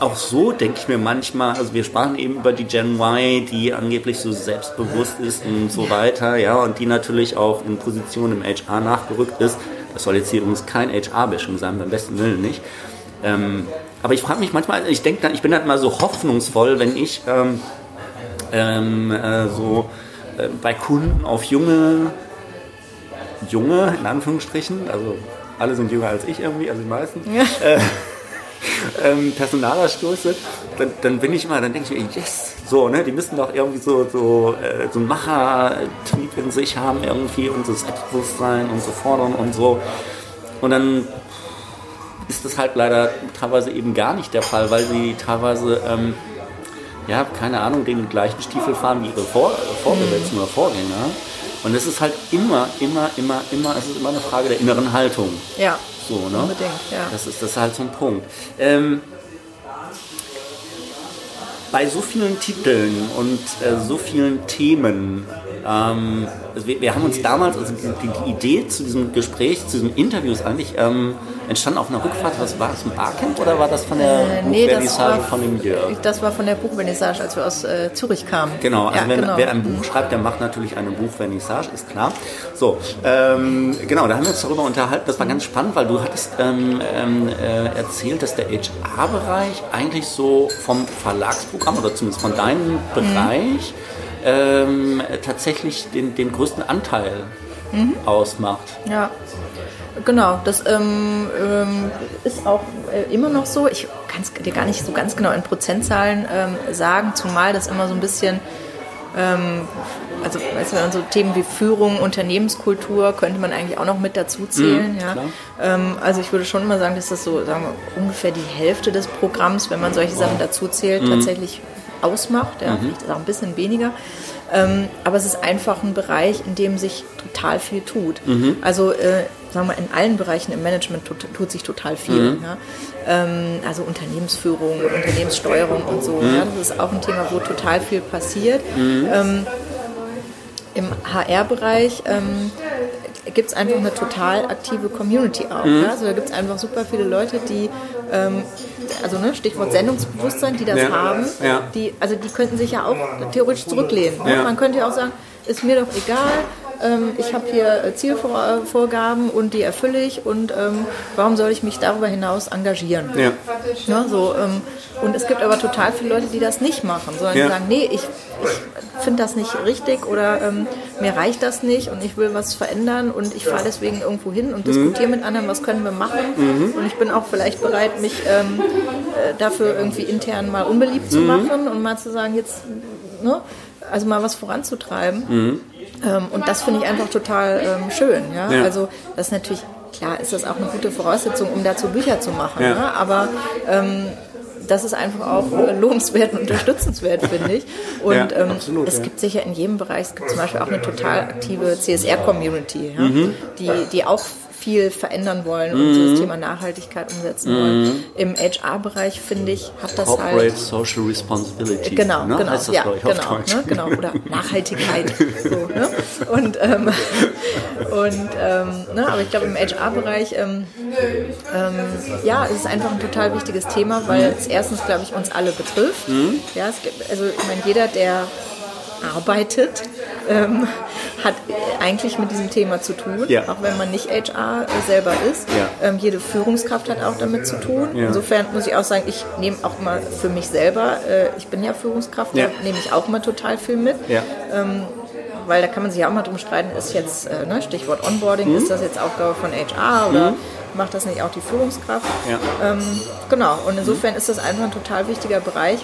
auch so denke ich mir manchmal, also wir sprachen eben über die Gen Y, die angeblich so selbstbewusst ist und so weiter, ja, und die natürlich auch in Positionen im HR nachgerückt ist. Das soll jetzt hier übrigens kein HR-Bashing sein, beim besten Willen nicht. Ähm, aber ich frage mich manchmal, ich denke dann, ich bin halt mal so hoffnungsvoll, wenn ich ähm, ähm, äh, so äh, bei Kunden auf junge, junge, in Anführungsstrichen, also alle sind jünger als ich irgendwie, also die meisten, ja. äh, ähm, Personaler stoße, dann, dann, bin ich immer, dann denke ich mir, yes, so, ne, die müssen doch irgendwie so, so, äh, so ein Macher-Tweet in sich haben, irgendwie und so Selbstbewusstsein und so fordern und so. Und dann ist das halt leider teilweise eben gar nicht der Fall, weil sie teilweise ähm, ja, keine Ahnung, den gleichen Stiefel fahren wie ihre Vor Vorgesetzten oder Vorgänger. Und es ist halt immer, immer, immer, immer, es ist immer eine Frage der inneren Haltung. Ja. So, ne? Unbedingt, ja. Das ist, das ist halt so ein Punkt. Ähm, bei so vielen Titeln und äh, so vielen Themen ähm, also wir, wir, haben uns damals, also die, Idee zu diesem Gespräch, zu diesem Interview ist eigentlich ähm, entstanden auf einer Rückfahrt. Was war das, ein Barcamp oder war das von der äh, Buchvernissage nee, von dem Jörg? Das war von der Buchvernissage, als wir aus äh, Zürich kamen. Genau, also ja, wenn, genau. wer ein Buch schreibt, der macht natürlich eine Buchvernissage, ist klar. So, ähm, genau, da haben wir uns darüber unterhalten. Das war ganz spannend, weil du hattest ähm, ähm äh, erzählt, dass der HR-Bereich eigentlich so vom Verlagsprogramm oder zumindest von deinem mhm. Ähm, tatsächlich den, den größten Anteil mhm. ausmacht. Ja. Genau, das ähm, ähm, ist auch äh, immer noch so. Ich kann es dir gar nicht so ganz genau in Prozentzahlen ähm, sagen, zumal das immer so ein bisschen, ähm, also weißt du, so Themen wie Führung, Unternehmenskultur könnte man eigentlich auch noch mit dazu zählen. Mhm, ja. Ähm, also ich würde schon immer sagen, dass das so sagen wir, ungefähr die Hälfte des Programms, wenn man solche Sachen dazu zählt, mhm. tatsächlich ausmacht. Ja, mhm. Vielleicht ist auch ein bisschen weniger. Ähm, aber es ist einfach ein Bereich, in dem sich total viel tut. Mhm. Also äh, sagen wir in allen Bereichen im Management tut, tut sich total viel. Mhm. Ja? Ähm, also Unternehmensführung, Unternehmenssteuerung und so. Mhm. Ja? Das ist auch ein Thema, wo total viel passiert. Mhm. Ähm, Im HR-Bereich ähm, gibt es einfach eine total aktive Community auch. Mhm. Ja? Also da gibt es einfach super viele Leute, die ähm, also ne, Stichwort Sendungsbewusstsein, die das ja. haben, die, also die könnten sich ja auch theoretisch zurücklehnen. Ne? Man könnte ja auch sagen, ist mir doch egal, ähm, ich habe hier äh, Zielvorgaben und die erfülle ich und ähm, warum soll ich mich darüber hinaus engagieren? Ja. Ja, so, ähm, und es gibt aber total viele Leute, die das nicht machen, sondern Ja. die sagen, nee, ich, ich finde das nicht richtig oder ähm, mir reicht das nicht und ich will was verändern und ich fahre deswegen irgendwo hin und diskutiere mit anderen, was können wir machen und ich bin auch vielleicht bereit, mich ähm, äh, dafür irgendwie intern mal unbeliebt zu machen und mal zu sagen, jetzt, ne, also mal was voranzutreiben. Ähm, und das finde ich einfach total ähm, schön. Ja? Ja. Also das ist natürlich, klar ist das auch eine gute Voraussetzung, um dazu Bücher zu machen. Ja. Ne? Aber ähm, das ist einfach auch äh, lohnenswert und unterstützenswert, finde ich. Und Ja, ähm, absolut, es ja. gibt sicher in jedem Bereich, es gibt zum Beispiel auch eine total aktive CSR-Community, ja? Mhm. die, die auch viel verändern wollen und so das Thema Nachhaltigkeit umsetzen wollen. Im HR-Bereich, finde ich, hat das Mhm. Corporate halt... Social Responsibility. Genau, ne? genau, Heißt das, ja, genau, ne, genau, oder Nachhaltigkeit. so, ne? Und, ähm, und ähm, ne, aber ich glaube im HR-Bereich, ähm, ähm, ja, es ist einfach ein total wichtiges Thema, weil es erstens, glaube ich, uns alle betrifft. Mhm. Ja, es gibt, also ich meine, jeder, der arbeitet, ähm, hat eigentlich mit diesem Thema zu tun, Ja. auch wenn man nicht HR selber ist. Ja. Ähm, jede Führungskraft hat auch damit zu tun. Ja. Insofern muss ich auch sagen, ich nehme auch mal für mich selber, äh, ich bin ja Führungskraft, da nehme ich auch mal total viel mit. Ja. Weil da kann man sich ja auch mal drum streiten, ist jetzt, äh, ne, Stichwort Onboarding, Mhm. ist das jetzt Aufgabe von HR oder macht das nicht auch die Führungskraft? Ähm, genau, und insofern ist das einfach ein total wichtiger Bereich,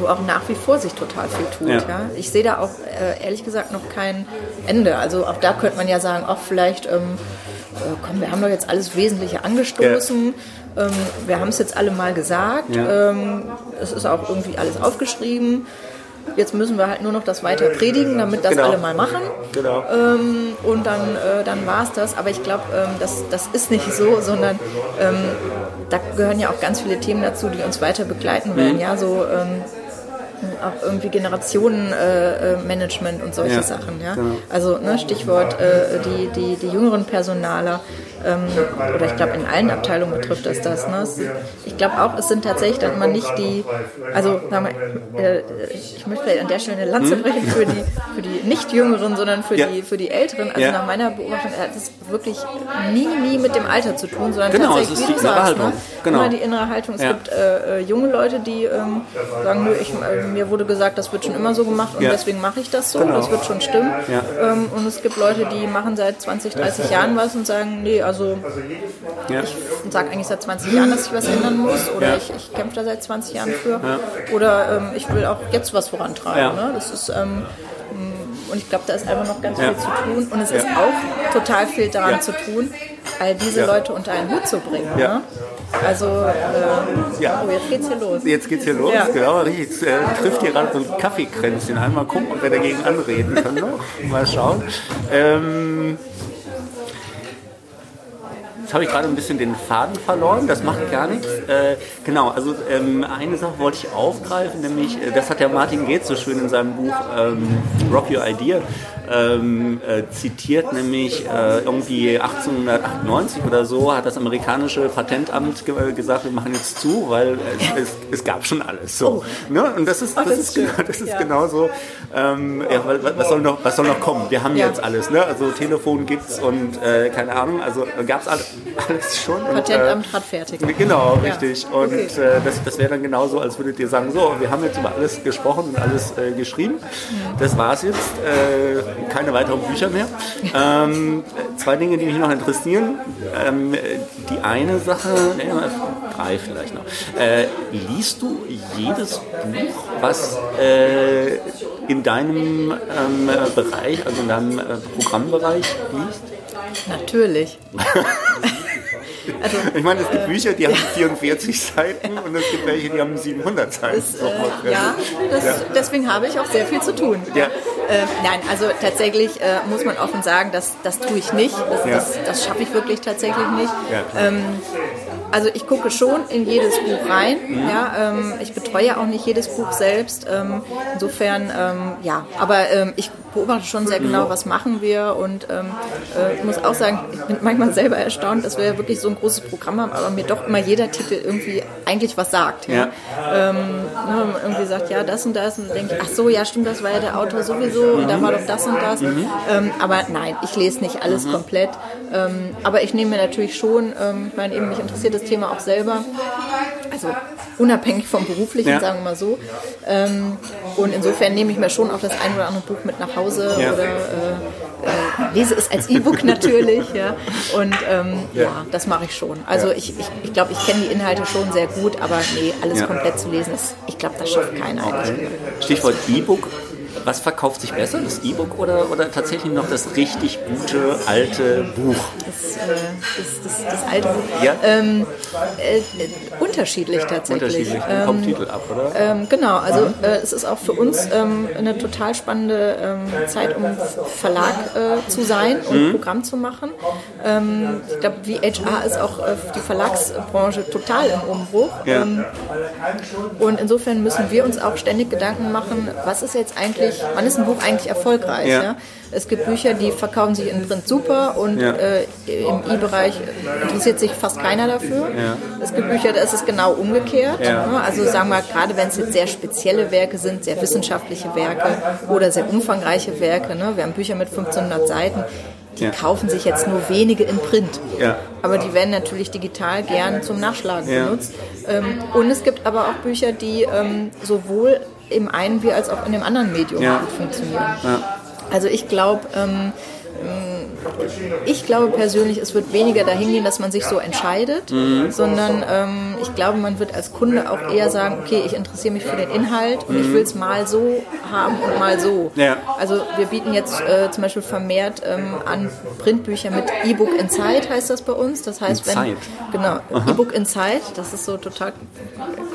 wo auch nach wie vor sich total viel tut. Ja. Ja. Ich sehe da auch äh, ehrlich gesagt noch kein Ende. Also auch da könnte man ja sagen, auch vielleicht, ähm, äh, komm, wir haben doch jetzt alles Wesentliche angestoßen. Ähm, wir haben es jetzt alle mal gesagt. Ja. Ähm, es ist auch irgendwie alles aufgeschrieben. Jetzt müssen wir halt nur noch das weiter predigen, damit das Genau. alle mal machen. Genau. Ähm, und dann, äh, dann war es das. Aber ich glaube, ähm, das, das ist nicht so, sondern ähm, da gehören ja auch ganz viele Themen dazu, die uns weiter begleiten Mhm. werden. Ja, so ähm, auch irgendwie Generationenmanagement äh, Management und solche Ja, Sachen. Ja? genau. Also ne, Stichwort äh, die, die, die jüngeren Personaler. Ähm, oder ich glaube, in allen Abteilungen betrifft das das. Ne? Ich glaube auch, es sind tatsächlich dann immer nicht die, also sagen wir, äh, ich möchte vielleicht an der Stelle eine Lanze brechen für die, für die nicht Jüngeren, sondern für, Hm? Ja. die, für die Älteren. Also Ja. nach meiner Beobachtung hat es wirklich nie, nie mit dem Alter zu tun, sondern Genau, tatsächlich, es ist wie die du innere sagst, ne? Haltung. Genau. immer die innere Haltung. Es Ja. gibt äh, äh, junge Leute, die ähm, sagen, nö, ich, äh, mir wurde gesagt, das wird schon immer so gemacht und deswegen mache ich das so, Genau. das wird schon stimmen. Ähm, und es gibt Leute, die machen seit 20, 30 Jahren was und sagen, nee, also Ja. und sage eigentlich seit 20 Jahren, dass ich was ändern muss oder Ja. ich, ich kämpfe da seit 20 Jahren für oder ähm, ich will auch jetzt was vorantreiben. Ja. Ne? Das ist ähm, und ich glaube, da ist einfach noch ganz Ja. viel zu tun und es Ja. ist auch total viel daran Ja. zu tun, all diese Ja. Leute unter einen Hut zu bringen. Ja. Ne? Also, äh, Ja. oh, jetzt geht's hier los. Jetzt geht's hier los, Ja. genau. Richtig, äh, trifft hier gerade so ein Kaffeekränzchen. Einmal gucken, ob wir dagegen anreden können. Noch. Mal schauen. Ähm, Jetzt habe ich gerade ein bisschen den Faden verloren, das macht gar nichts. Äh, genau, also ähm, eine Sache wollte ich aufgreifen, nämlich, äh, das hat ja Martin Gates so schön in seinem Buch ähm, Rock Your Idea ähm, äh, zitiert, nämlich äh, irgendwie 1898 oder so hat das amerikanische Patentamt ge äh, gesagt, wir machen jetzt zu, weil es, es, es gab schon alles. So. Ne? Und das ist, das das ist, ist schön. genau, das ist Ja. genau so. Ähm, ja, wa- wa- was, soll noch, was soll noch kommen? Wir haben Ja. jetzt alles. Ne? Also Telefon gibt's und äh, keine Ahnung, also gab's alles, alles schon. Und, Patentamt hat fertig. äh, Genau, Ja. richtig. Und Okay. äh, das, das wäre dann genauso, als würdet ihr sagen, so, wir haben jetzt über alles gesprochen und alles äh, geschrieben. Das war's jetzt. Äh, keine weiteren Bücher mehr. Ähm, zwei Dinge, die mich noch interessieren. Ähm, die eine Sache, nee, drei vielleicht noch. Äh, liest du jedes Buch, was äh, in deinem ähm, Bereich, also in deinem äh, Programmbereich liest? Natürlich. also, Ich meine, es gibt Bücher, die haben 44 Seiten und es gibt welche, die haben 700 Seiten. Das, äh, ja, das, Ja. deswegen habe ich auch sehr viel zu tun. Ja. Äh, nein, also tatsächlich äh, muss man offen sagen, das, das tue ich nicht. Das, Ja. das, das schaffe ich wirklich tatsächlich nicht. Ähm, also ich gucke schon in jedes Buch rein. Mhm. Ja, ähm, ich betreue auch nicht jedes Buch selbst. Ähm, insofern, ähm, ja, aber ähm, ich beobachte schon sehr genau, was machen wir und ähm, äh, muss auch sagen, ich bin manchmal selber erstaunt, dass wir ja wirklich so ein großes Programm haben, aber mir doch immer jeder Titel irgendwie eigentlich was sagt. Ja? ja. Ähm, ne, irgendwie sagt, ja, das und das und dann denke ich, ach so, ja, stimmt, das war ja der Autor sowieso mhm. und da war doch das und das. Mhm. Ähm, aber nein, ich lese nicht alles mhm. komplett. Ähm, aber ich nehme mir natürlich schon, ähm, ich meine, eben mich interessiert das Thema auch selber. Also unabhängig vom beruflichen, ja. sagen wir mal so. Ähm, und insofern nehme ich mir schon auch das ein oder andere Buch mit nach Hause ja. oder äh, äh, lese es als E-Book natürlich. Ja. Und ähm, ja. ja. das mache ich schon. Also ich glaube, ich, ich, glaub, ich kenne die Inhalte schon sehr gut, aber nee, alles komplett zu lesen, ist, ich glaube, das schafft keiner okay. Stichwort E-Book was verkauft sich besser, das E-Book oder, oder tatsächlich noch das richtig gute alte Buch? Das, äh, das, das, das alte Buch. Ja. Ähm, äh, unterschiedlich tatsächlich. Unterschiedlich, ähm, vom Titel ab, oder? Ähm, genau, also äh, es ist auch für uns ähm, eine total spannende ähm, Zeit, um Verlag äh, zu sein und mhm. Programm zu machen. Ähm, ich glaube, wie HR ist auch äh, die Verlagsbranche total im Umbruch. Ja. und insofern müssen wir uns auch ständig Gedanken machen, was ist jetzt eigentlich wann ist ein Buch eigentlich erfolgreich? Ja. ja? Es gibt Bücher, die verkaufen sich in Print super und ja. äh, im E-Bereich interessiert sich fast keiner dafür. Ja. Es gibt Bücher, da ist es genau umgekehrt. Ne? Also sagen wir, gerade wenn es jetzt sehr spezielle Werke sind, sehr wissenschaftliche Werke oder sehr umfangreiche Werke. Ne? Wir haben Bücher mit 1500 Seiten, die ja. kaufen sich jetzt nur wenige in Print. Ja. Aber die werden natürlich digital gern zum Nachschlagen ja. benutzt. Ähm, und es gibt aber auch Bücher, die ähm, sowohl im einen wie als auch in dem anderen Medium ja. gut funktionieren. Ja. Also ich glaube, ähm, ich glaube persönlich, es wird weniger dahin gehen, dass man sich so entscheidet, mhm. sondern ähm, ich glaube, man wird als Kunde auch eher sagen, okay, ich interessiere mich für den Inhalt und mhm. ich will es mal so haben und mal so. Ja. Also wir bieten jetzt äh, zum Beispiel vermehrt ähm, an Printbücher mit E-Book Inside heißt das bei uns. Das heißt, wenn genau E-Book Inside, das ist so total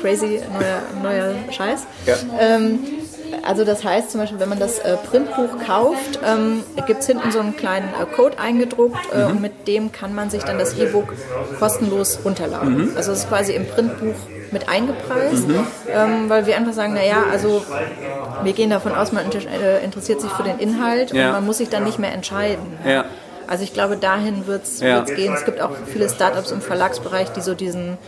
crazy neuer, neuer Scheiß. Ja. Ähm, also das heißt zum Beispiel, wenn man das äh, Printbuch kauft, ähm, gibt es hinten so einen kleinen äh, Code eingedruckt äh, mhm. und mit dem kann man sich dann das E-Book kostenlos runterladen. Mhm. Also es ist quasi im Printbuch mit eingepreist, mhm. ähm, weil wir einfach sagen, naja, also wir gehen davon aus, man äh, interessiert sich für den Inhalt ja. und man muss sich dann nicht mehr entscheiden. Ja. Also ich glaube, dahin wird es ja. gehen. Es gibt auch viele Startups im Verlagsbereich, die so diesen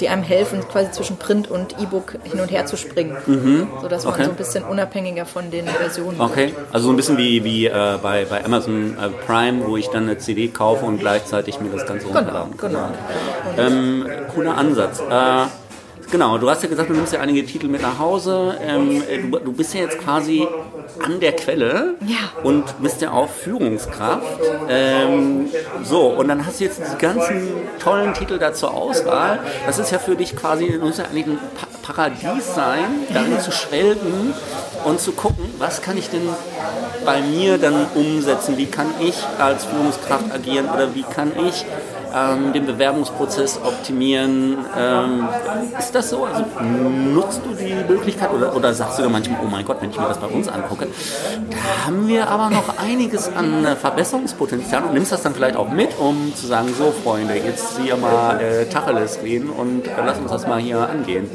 die einem helfen, quasi zwischen Print und E-Book hin und her zu springen, mhm. sodass man okay. so ein bisschen unabhängiger von den Versionen Okay, also so ein bisschen wie, wie äh, bei, bei Amazon äh, Prime, wo ich dann eine CD kaufe und gleichzeitig mir das Ganze genau, runterladen kann. Genau. Ähm, cooler Ansatz. Äh, Genau, du hast ja gesagt, du nimmst ja einige Titel mit nach Hause. Ähm, du, du, bist ja jetzt quasi an der Quelle ja. und bist ja auch Führungskraft. Ähm, so, und dann hast du jetzt diese ganzen tollen Titel da zur Auswahl. Das ist ja für dich quasi, muss ja eigentlich ein Paradies sein, darin zu schwelgen und zu gucken, was kann ich denn bei mir dann umsetzen? Wie kann ich als Führungskraft agieren oder wie kann ich ähm, den Bewerbungsprozess optimieren. Ähm, ist das so? Also nutzt du die Möglichkeit oder, oder sagst du da manchmal, oh mein Gott, wenn ich mir das bei uns angucke, da haben wir aber noch einiges an äh, Verbesserungspotenzial und nimmst das dann vielleicht auch mit, um zu sagen, so Freunde, jetzt hier mal äh, Tacheles reden und äh, lass uns das mal hier angehen.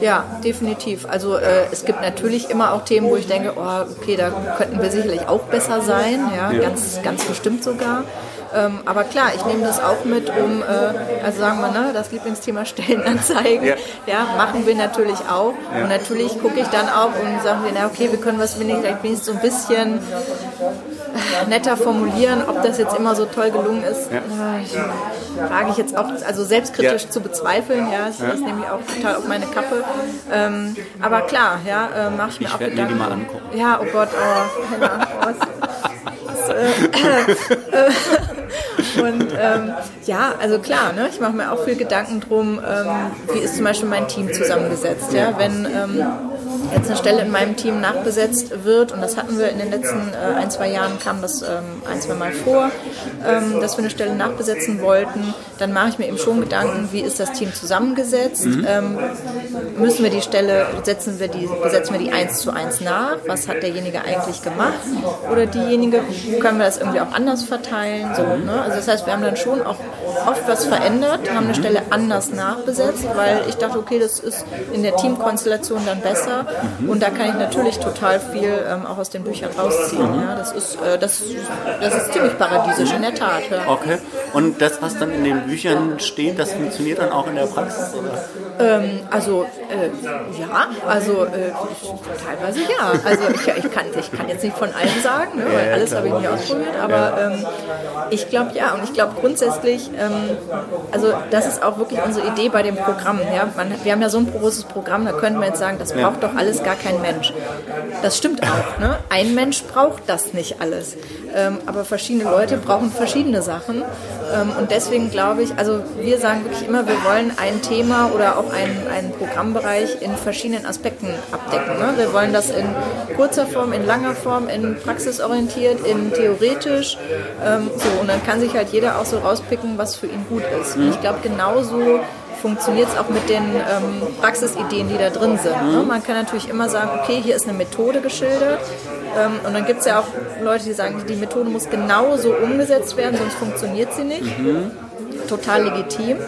Ja, definitiv. Also äh, es gibt natürlich immer auch Themen, wo ich denke, oh, okay, da könnten wir sicherlich auch besser sein, ja, ja. Ganz, ganz bestimmt sogar. Ähm, aber klar, ich nehme das auch mit, um, äh, also sagen wir, ne, das Lieblingsthema Stellenanzeigen, ja. ja machen wir natürlich auch. Ja. Und natürlich gucke ich dann auch und sagen wir, na okay, wir können was wenigstens so ein bisschen netter formulieren, ob das jetzt immer so toll gelungen ist. Ja. Äh, frage ich jetzt auch, also selbstkritisch zu bezweifeln, ja, das, das nehme ich auch total auf meine Kappe. Ähm, aber klar, ja, äh, mache ich mir ich auch Gedanken. Mir die mal angucken. Ja, oh Gott, oh, ja, was, was, äh, äh, und ähm, ja, also klar, ne, ich mache mir auch viel Gedanken drum, ähm, wie ist zum Beispiel mein Team zusammengesetzt. Ja? Wenn ähm, jetzt eine Stelle in meinem Team nachbesetzt wird, und das hatten wir in den letzten äh, ein, zwei Jahren, kam das ähm, ein, zwei Mal vor, ähm, dass wir eine Stelle nachbesetzen wollten, dann mache ich mir eben schon Gedanken, wie ist das Team zusammengesetzt? Mhm. Ähm, müssen wir die Stelle, setzen wir die, besetzen wir die eins zu eins nach? Was hat derjenige eigentlich gemacht? Oder diejenige, können wir das irgendwie auch anders verteilen? So, ne? Also das heißt, wir haben dann schon auch oft was verändert, haben eine mhm. Stelle anders nachbesetzt, weil ich dachte, okay, das ist in der Teamkonstellation dann besser Mhm. Und da kann ich natürlich total viel ähm, auch aus den Büchern rausziehen. Mhm. Ja, das, ist, äh, das, das ist ziemlich paradiesisch, in der Tat. Ja. Okay. Und das, was dann in den Büchern steht, das funktioniert dann auch in der Praxis? Ähm, also äh, ja, also äh, teilweise ja. Also ich, ich, kann, ich kann jetzt nicht von allen sagen, ne, weil alles habe ich nicht ausprobiert, aber ähm, ich glaube ja. Und ich glaube grundsätzlich, ähm, also das ist auch wirklich unsere Idee bei dem Programm. Ja? Man, wir haben ja so ein großes Programm, da könnten wir jetzt sagen, das braucht doch alles gar kein Mensch. Das stimmt auch. Ne? Ein Mensch braucht das nicht alles. Ähm, aber verschiedene Leute brauchen verschiedene Sachen. Ähm, und deswegen glaube ich, also wir sagen wirklich immer, wir wollen ein Thema oder auch einen, einen Programmbereich in verschiedenen Aspekten abdecken. Ne? Wir wollen das in kurzer Form, in langer Form, in praxisorientiert, in theoretisch. Ähm, so, und dann kann sich halt jeder auch so rauspicken, was für ihn gut ist. Und ich glaube, genauso funktioniert es auch mit den ähm, Praxisideen, die da drin sind. Ne? Man kann natürlich immer sagen, okay, hier ist eine Methode geschildert. Ähm, und dann gibt es ja auch Leute, die sagen, die Methode muss genauso umgesetzt werden, sonst funktioniert sie nicht. Mhm. Total legitim.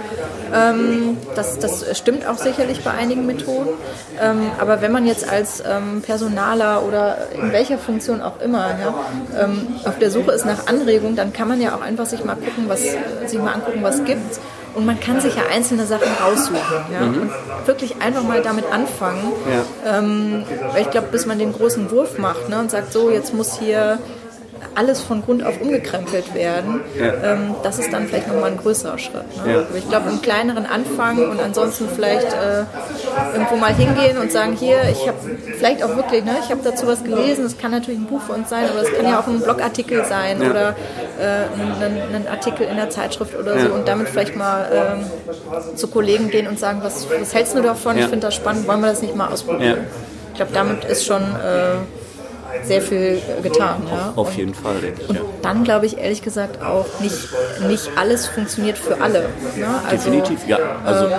Ähm, das, das stimmt auch sicherlich bei einigen Methoden. Ähm, aber wenn man jetzt als ähm, Personaler oder in welcher Funktion auch immer ja, ähm, auf der Suche ist nach Anregung, dann kann man ja auch einfach sich mal gucken, was, sich mal angucken, was gibt und man kann sich ja einzelne Sachen raussuchen. Ja? Mhm. Und wirklich einfach mal damit anfangen. Ja. Ähm, weil ich glaube, bis man den großen Wurf macht ne, und sagt, so, jetzt muss hier alles von Grund auf umgekrempelt werden, ja. ähm, das ist dann vielleicht nochmal ein größerer Schritt. Ne? Ja. Aber ich glaube, einen kleineren Anfang und ansonsten vielleicht äh, irgendwo mal hingehen und sagen, hier, ich habe vielleicht auch wirklich, ne, ich habe dazu was gelesen, es kann natürlich ein Buch für uns sein, aber es kann ja auch ein Blogartikel sein ja. oder äh, ein, Artikel in der Zeitschrift oder so und damit vielleicht mal ähm, zu Kollegen gehen und sagen, was, was hältst du davon? Ich finde das spannend, wollen wir das nicht mal ausprobieren? Ich glaube, damit ist schon... Sehr viel getan. Ja. Auf, jeden Fall, denke ich. Und dann glaube ich ehrlich gesagt auch, nicht, nicht alles funktioniert für alle. Ne? Also, Definitiv, ja. Also, ähm,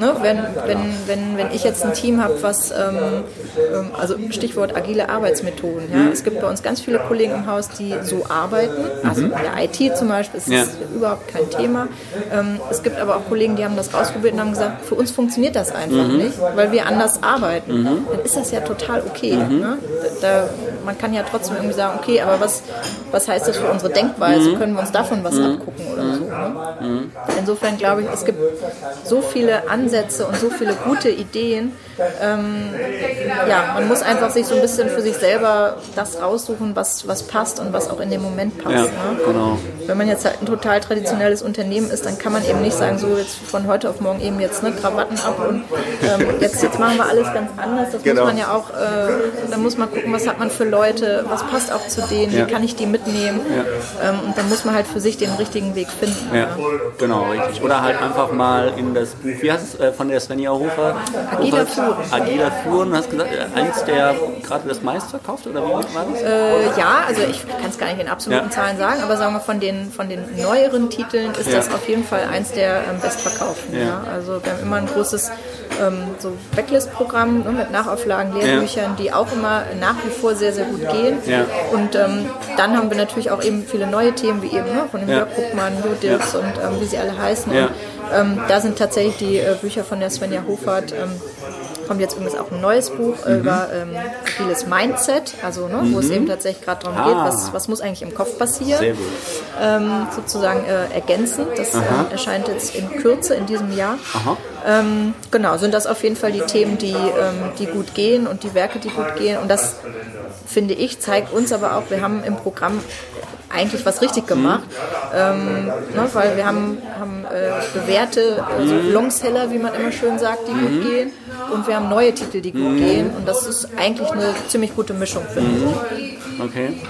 ne, wenn, wenn, wenn, wenn ich jetzt ein Team habe, was, ähm, ähm, also Stichwort agile Arbeitsmethoden. Ja? Mhm. Es gibt bei uns ganz viele Kollegen im Haus, die so arbeiten. Also mhm. der IT zum Beispiel ist ja. überhaupt kein Thema. Ähm, es gibt aber auch Kollegen, die haben das ausprobiert und haben gesagt, für uns funktioniert das einfach mhm. nicht, weil wir anders arbeiten. Mhm. Dann ist das ja total okay. Mhm. Ne? Da, man kann ja trotzdem irgendwie sagen, okay, aber was, was heißt das für unsere Denkweise? Können wir uns davon was abgucken oder so? Ne? Insofern glaube ich, es gibt so viele andere Ansätze und so viele gute Ideen. Ähm, ja, man muss einfach sich so ein bisschen für sich selber das raussuchen, was, was passt und was auch in dem Moment passt. Ja, ne? genau. Wenn man jetzt halt ein total traditionelles Unternehmen ist, dann kann man eben nicht sagen, so jetzt von heute auf morgen eben jetzt ne, Krawatten ab und ähm, jetzt, jetzt machen wir alles ganz anders. Das genau. muss man ja auch, äh, da muss man gucken, was hat man für Leute, was passt auch zu denen, ja. wie kann ich die mitnehmen. Ja. Ähm, und dann muss man halt für sich den richtigen Weg finden. Ja, genau, richtig. Oder halt einfach mal in das Buch, wie heißt es, äh, von der Svenja Hofer? Agiler Führen. Agiler Führen, du hast gesagt, äh, eins der gerade das meiste verkauft oder wie war das? Äh, ja, also ich kann es gar nicht in absoluten ja. Zahlen sagen, aber sagen wir von den, von den neueren Titeln ist ja. das auf jeden Fall eins der ähm, bestverkauften. Ja. Also wir haben immer ein großes ähm, so Backlist-Programm ne, mit Nachauflagen, Lehrbüchern, die auch immer nach wie vor sehr, sehr gut gehen. Und ähm, dann haben wir natürlich auch eben viele neue Themen, wie eben ne, von dem Jörg Bruckmann, Judith und ähm, wie sie alle heißen. Und, ähm, da sind tatsächlich die äh, Bücher von der Svenja Hofert. Ähm, kommt jetzt übrigens auch ein neues Buch mhm. über ähm, agiles Mindset, also ne, wo es mhm. eben tatsächlich gerade darum ah. geht, was, was muss eigentlich im Kopf passieren. Ähm, sozusagen äh, ergänzend. Das äh, erscheint jetzt in Kürze in diesem Jahr. Ähm, genau, sind das auf jeden Fall die Themen, die, ähm, die gut gehen und die Werke, die gut gehen. Und das finde ich, zeigt uns aber auch, wir haben im Programm eigentlich was richtig gemacht, ähm, ne, weil wir haben, haben äh, bewährte also Longseller, wie man immer schön sagt, die gut mhm. gehen und wir haben neue Titel, die gut mhm. gehen und das ist eigentlich eine ziemlich gute Mischung, finde ich. Okay.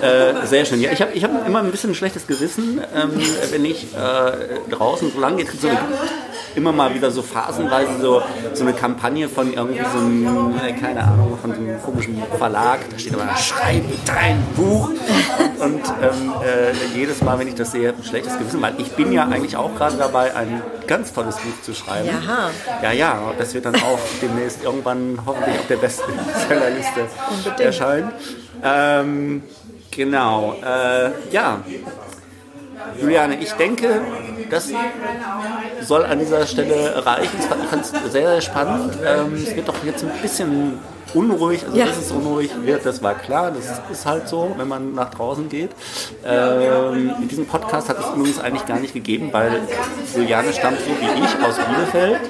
Äh, sehr schön. Ja, ich habe ich hab immer ein bisschen ein schlechtes Gewissen, ähm, wenn ich äh, draußen so lange geht, so immer mal wieder so phasenweise so, so eine Kampagne von irgendwie so einem, äh, keine Ahnung, von so einem komischen Verlag. Da steht immer, schreib dein Buch. Und ähm, äh, jedes Mal, wenn ich das sehe, habe ich ein schlechtes Gewissen, weil ich bin ja eigentlich auch gerade dabei, ein ganz tolles Buch zu schreiben. Jaha. Ja, ja, das wird dann auch demnächst irgendwann hoffentlich auf der Bestsellerliste erscheinen. Ähm, genau, äh, ja. Juliane, ich denke, das soll an dieser Stelle reichen. Ich fand es sehr, sehr spannend. Ähm, es wird doch jetzt ein bisschen unruhig, also Ja. dass es unruhig wird, das war klar, das ist halt so, wenn man nach draußen geht. Ähm, diesen Podcast hat es übrigens eigentlich gar nicht gegeben, weil Juliane stammt so wie ich aus Bielefeld,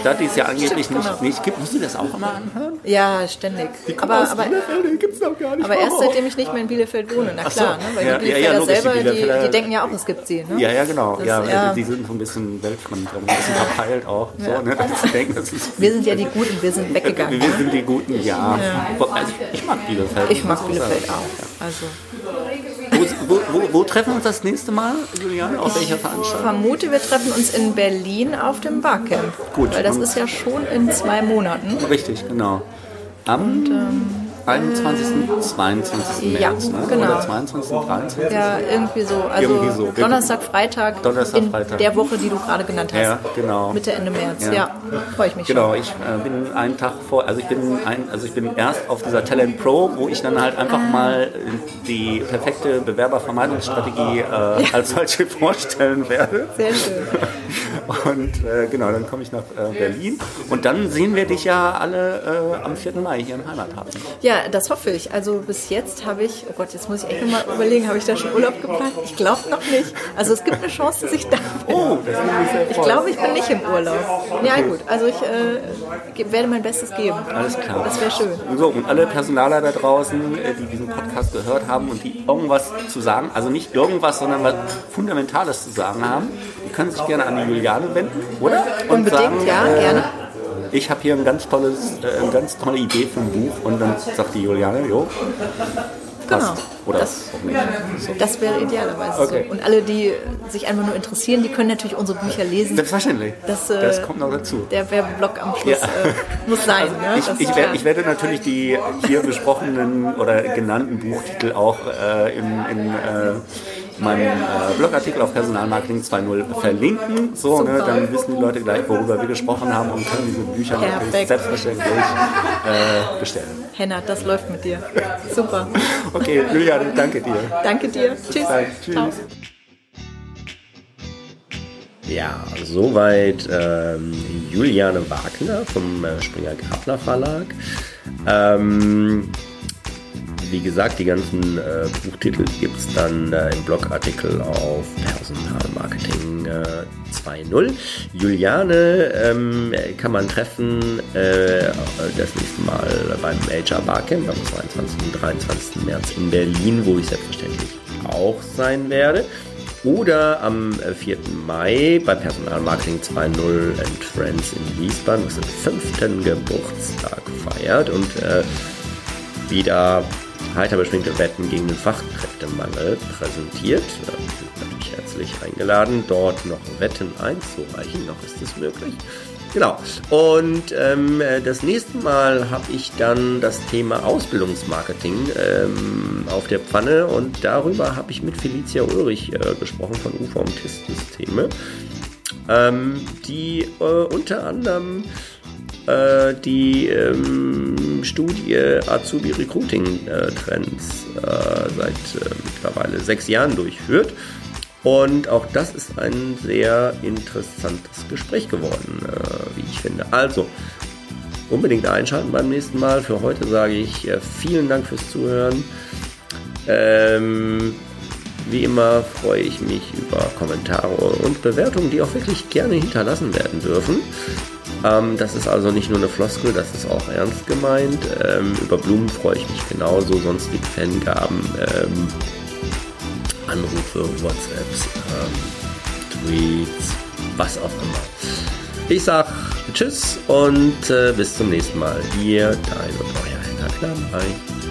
Stadt, die es ja angeblich Genau. nicht, nicht gibt. Musst du das auch immer anhören? Ja, ständig. Kommt Aber, aus aber, Bielefeld, die gibt's doch gar nicht. aber erst seitdem ich nicht mehr in Bielefeld wohne, na Ach so. klar, ne? weil Ja, die ja, ja, die selber, die, Bielefelder- die denken ja auch, es gibt sie. Ne? Ja, ja, genau. Das- ja, ja. Die sind so ein bisschen weltfremd, ein bisschen verpeilt auch. So, ne, denken, Wir sind ja die Guten, wir sind weggegangen. Wir sind die Guten, ja. Also ich mag Bielefeld. Ich mag Bielefeld auch. Also Wo, wo, wo, treffen wir uns das nächste Mal, Juliane? Auf welcher Veranstaltung? vermute, wir treffen uns in Berlin auf dem Barcamp. Gut. Weil das ist ja schon in zwei Monaten. Richtig, genau. Am 21., 22. ja, März, ne? genau. Oder 22., 23. Ja, irgendwie so. Also Irgendwie so. Donnerstag, Freitag Donnerstag, in Freitag. der Woche, die du gerade genannt hast. Ja, genau. Mitte, Ende März. Ja. Ja, freue ich mich Genau, ich äh, bin einen Tag vor, also ich bin ein, also ich bin erst auf dieser Talent Pro, wo ich dann halt einfach Ah. mal die perfekte Bewerbervermeidungsstrategie äh, als solche vorstellen werde. schon. Sehr schön. Und äh, genau, dann komme ich nach äh, Berlin und dann sehen wir dich ja alle äh, am 4. Mai hier im Heimathafen. Ja, das hoffe ich. Also bis jetzt habe ich, oh Gott, jetzt muss ich echt nochmal überlegen, habe ich da schon Urlaub geplant? Ich glaube noch nicht. Also es gibt eine Chance, dass ich da bin. Oh, das ist Ich glaube, ich bin nicht im Urlaub. Ja gut, also ich äh, werde mein Bestes geben. Alles klar. Das wäre schön. So, und alle Personaler da draußen, äh, die diesen Podcast gehört haben und die irgendwas zu sagen, also nicht irgendwas, sondern was Fundamentales zu sagen haben, die können sich gerne an die Juliane wenden, oder? Und Unbedingt, ja, äh, gerne. Ich habe hier ein ganz tolles, äh, eine ganz tolle Idee für ein Buch und dann sagt die Juliane, jo, passt. Genau. Oder Das- auch nicht. So. Das wäre idealerweise Okay. so. Und alle, die sich einfach nur interessieren, die können natürlich unsere Bücher lesen. Selbstverständlich. Das, äh, das kommt noch dazu. Der Werbeblock am Schluss Ja. äh, muss sein. Ne? Ich, ich, werde, ich werde natürlich die hier besprochenen oder genannten Buchtitel auch äh, in, in meinem äh, Blogartikel auf Personalmarketing 2.0 verlinken. So, ne, dann wissen die Leute gleich, worüber wir gesprochen haben und können diese Bücher natürlich Perfekt. selbstverständlich äh, bestellen. Henna, das läuft mit dir. Super. Okay, Juliane, danke dir. Danke dir. Tschüss. Tschüss. Ciao. Ja, soweit ähm, Juliane Wagner vom äh, Springer Gabler Verlag. Ähm, wie gesagt, die ganzen äh, Buchtitel gibt es dann äh, im Blogartikel auf Personalmarketing äh, 2.0. Juliane ähm, kann man treffen äh, das nächste Mal beim HR Barcamp am 22. und 23. März in Berlin, wo ich selbstverständlich auch sein werde. Oder am äh, 4. Mai bei Personalmarketing 2.0 and Friends in Wiesbaden, was den fünften Geburtstag feiert und äh, wieder heiter beschwingte Wetten gegen den Fachkräftemangel präsentiert. Äh, sind natürlich herzlich eingeladen, dort noch Wetten einzureichen, noch ist es möglich. Genau. Und ähm, äh, das nächste Mal habe ich dann das Thema Ausbildungsmarketing ähm, auf der Pfanne und darüber habe ich mit Felicia Ulrich äh, gesprochen von UFOM Testsysteme, ähm, die äh, unter anderem äh, die ähm, Studie Azubi Recruiting äh, Trends äh, seit äh, mittlerweile sechs Jahren durchführt. Und auch das ist ein sehr interessantes Gespräch geworden, äh, wie ich finde. Also, unbedingt einschalten beim nächsten Mal. Für heute sage ich vielen Dank fürs Zuhören. Ähm, wie immer freue ich mich über Kommentare und Bewertungen, die auch wirklich gerne hinterlassen werden dürfen. Ähm, das ist also nicht nur eine Floskel, das ist auch ernst gemeint. Ähm, über Blumen freue ich mich genauso, sonstige Fangaben, ähm, Anrufe, WhatsApps, ähm, Tweets, was auch immer. Ich sag Tschüss und äh, bis zum nächsten Mal. Ihr, dein und euer Henna Klamm. Bye.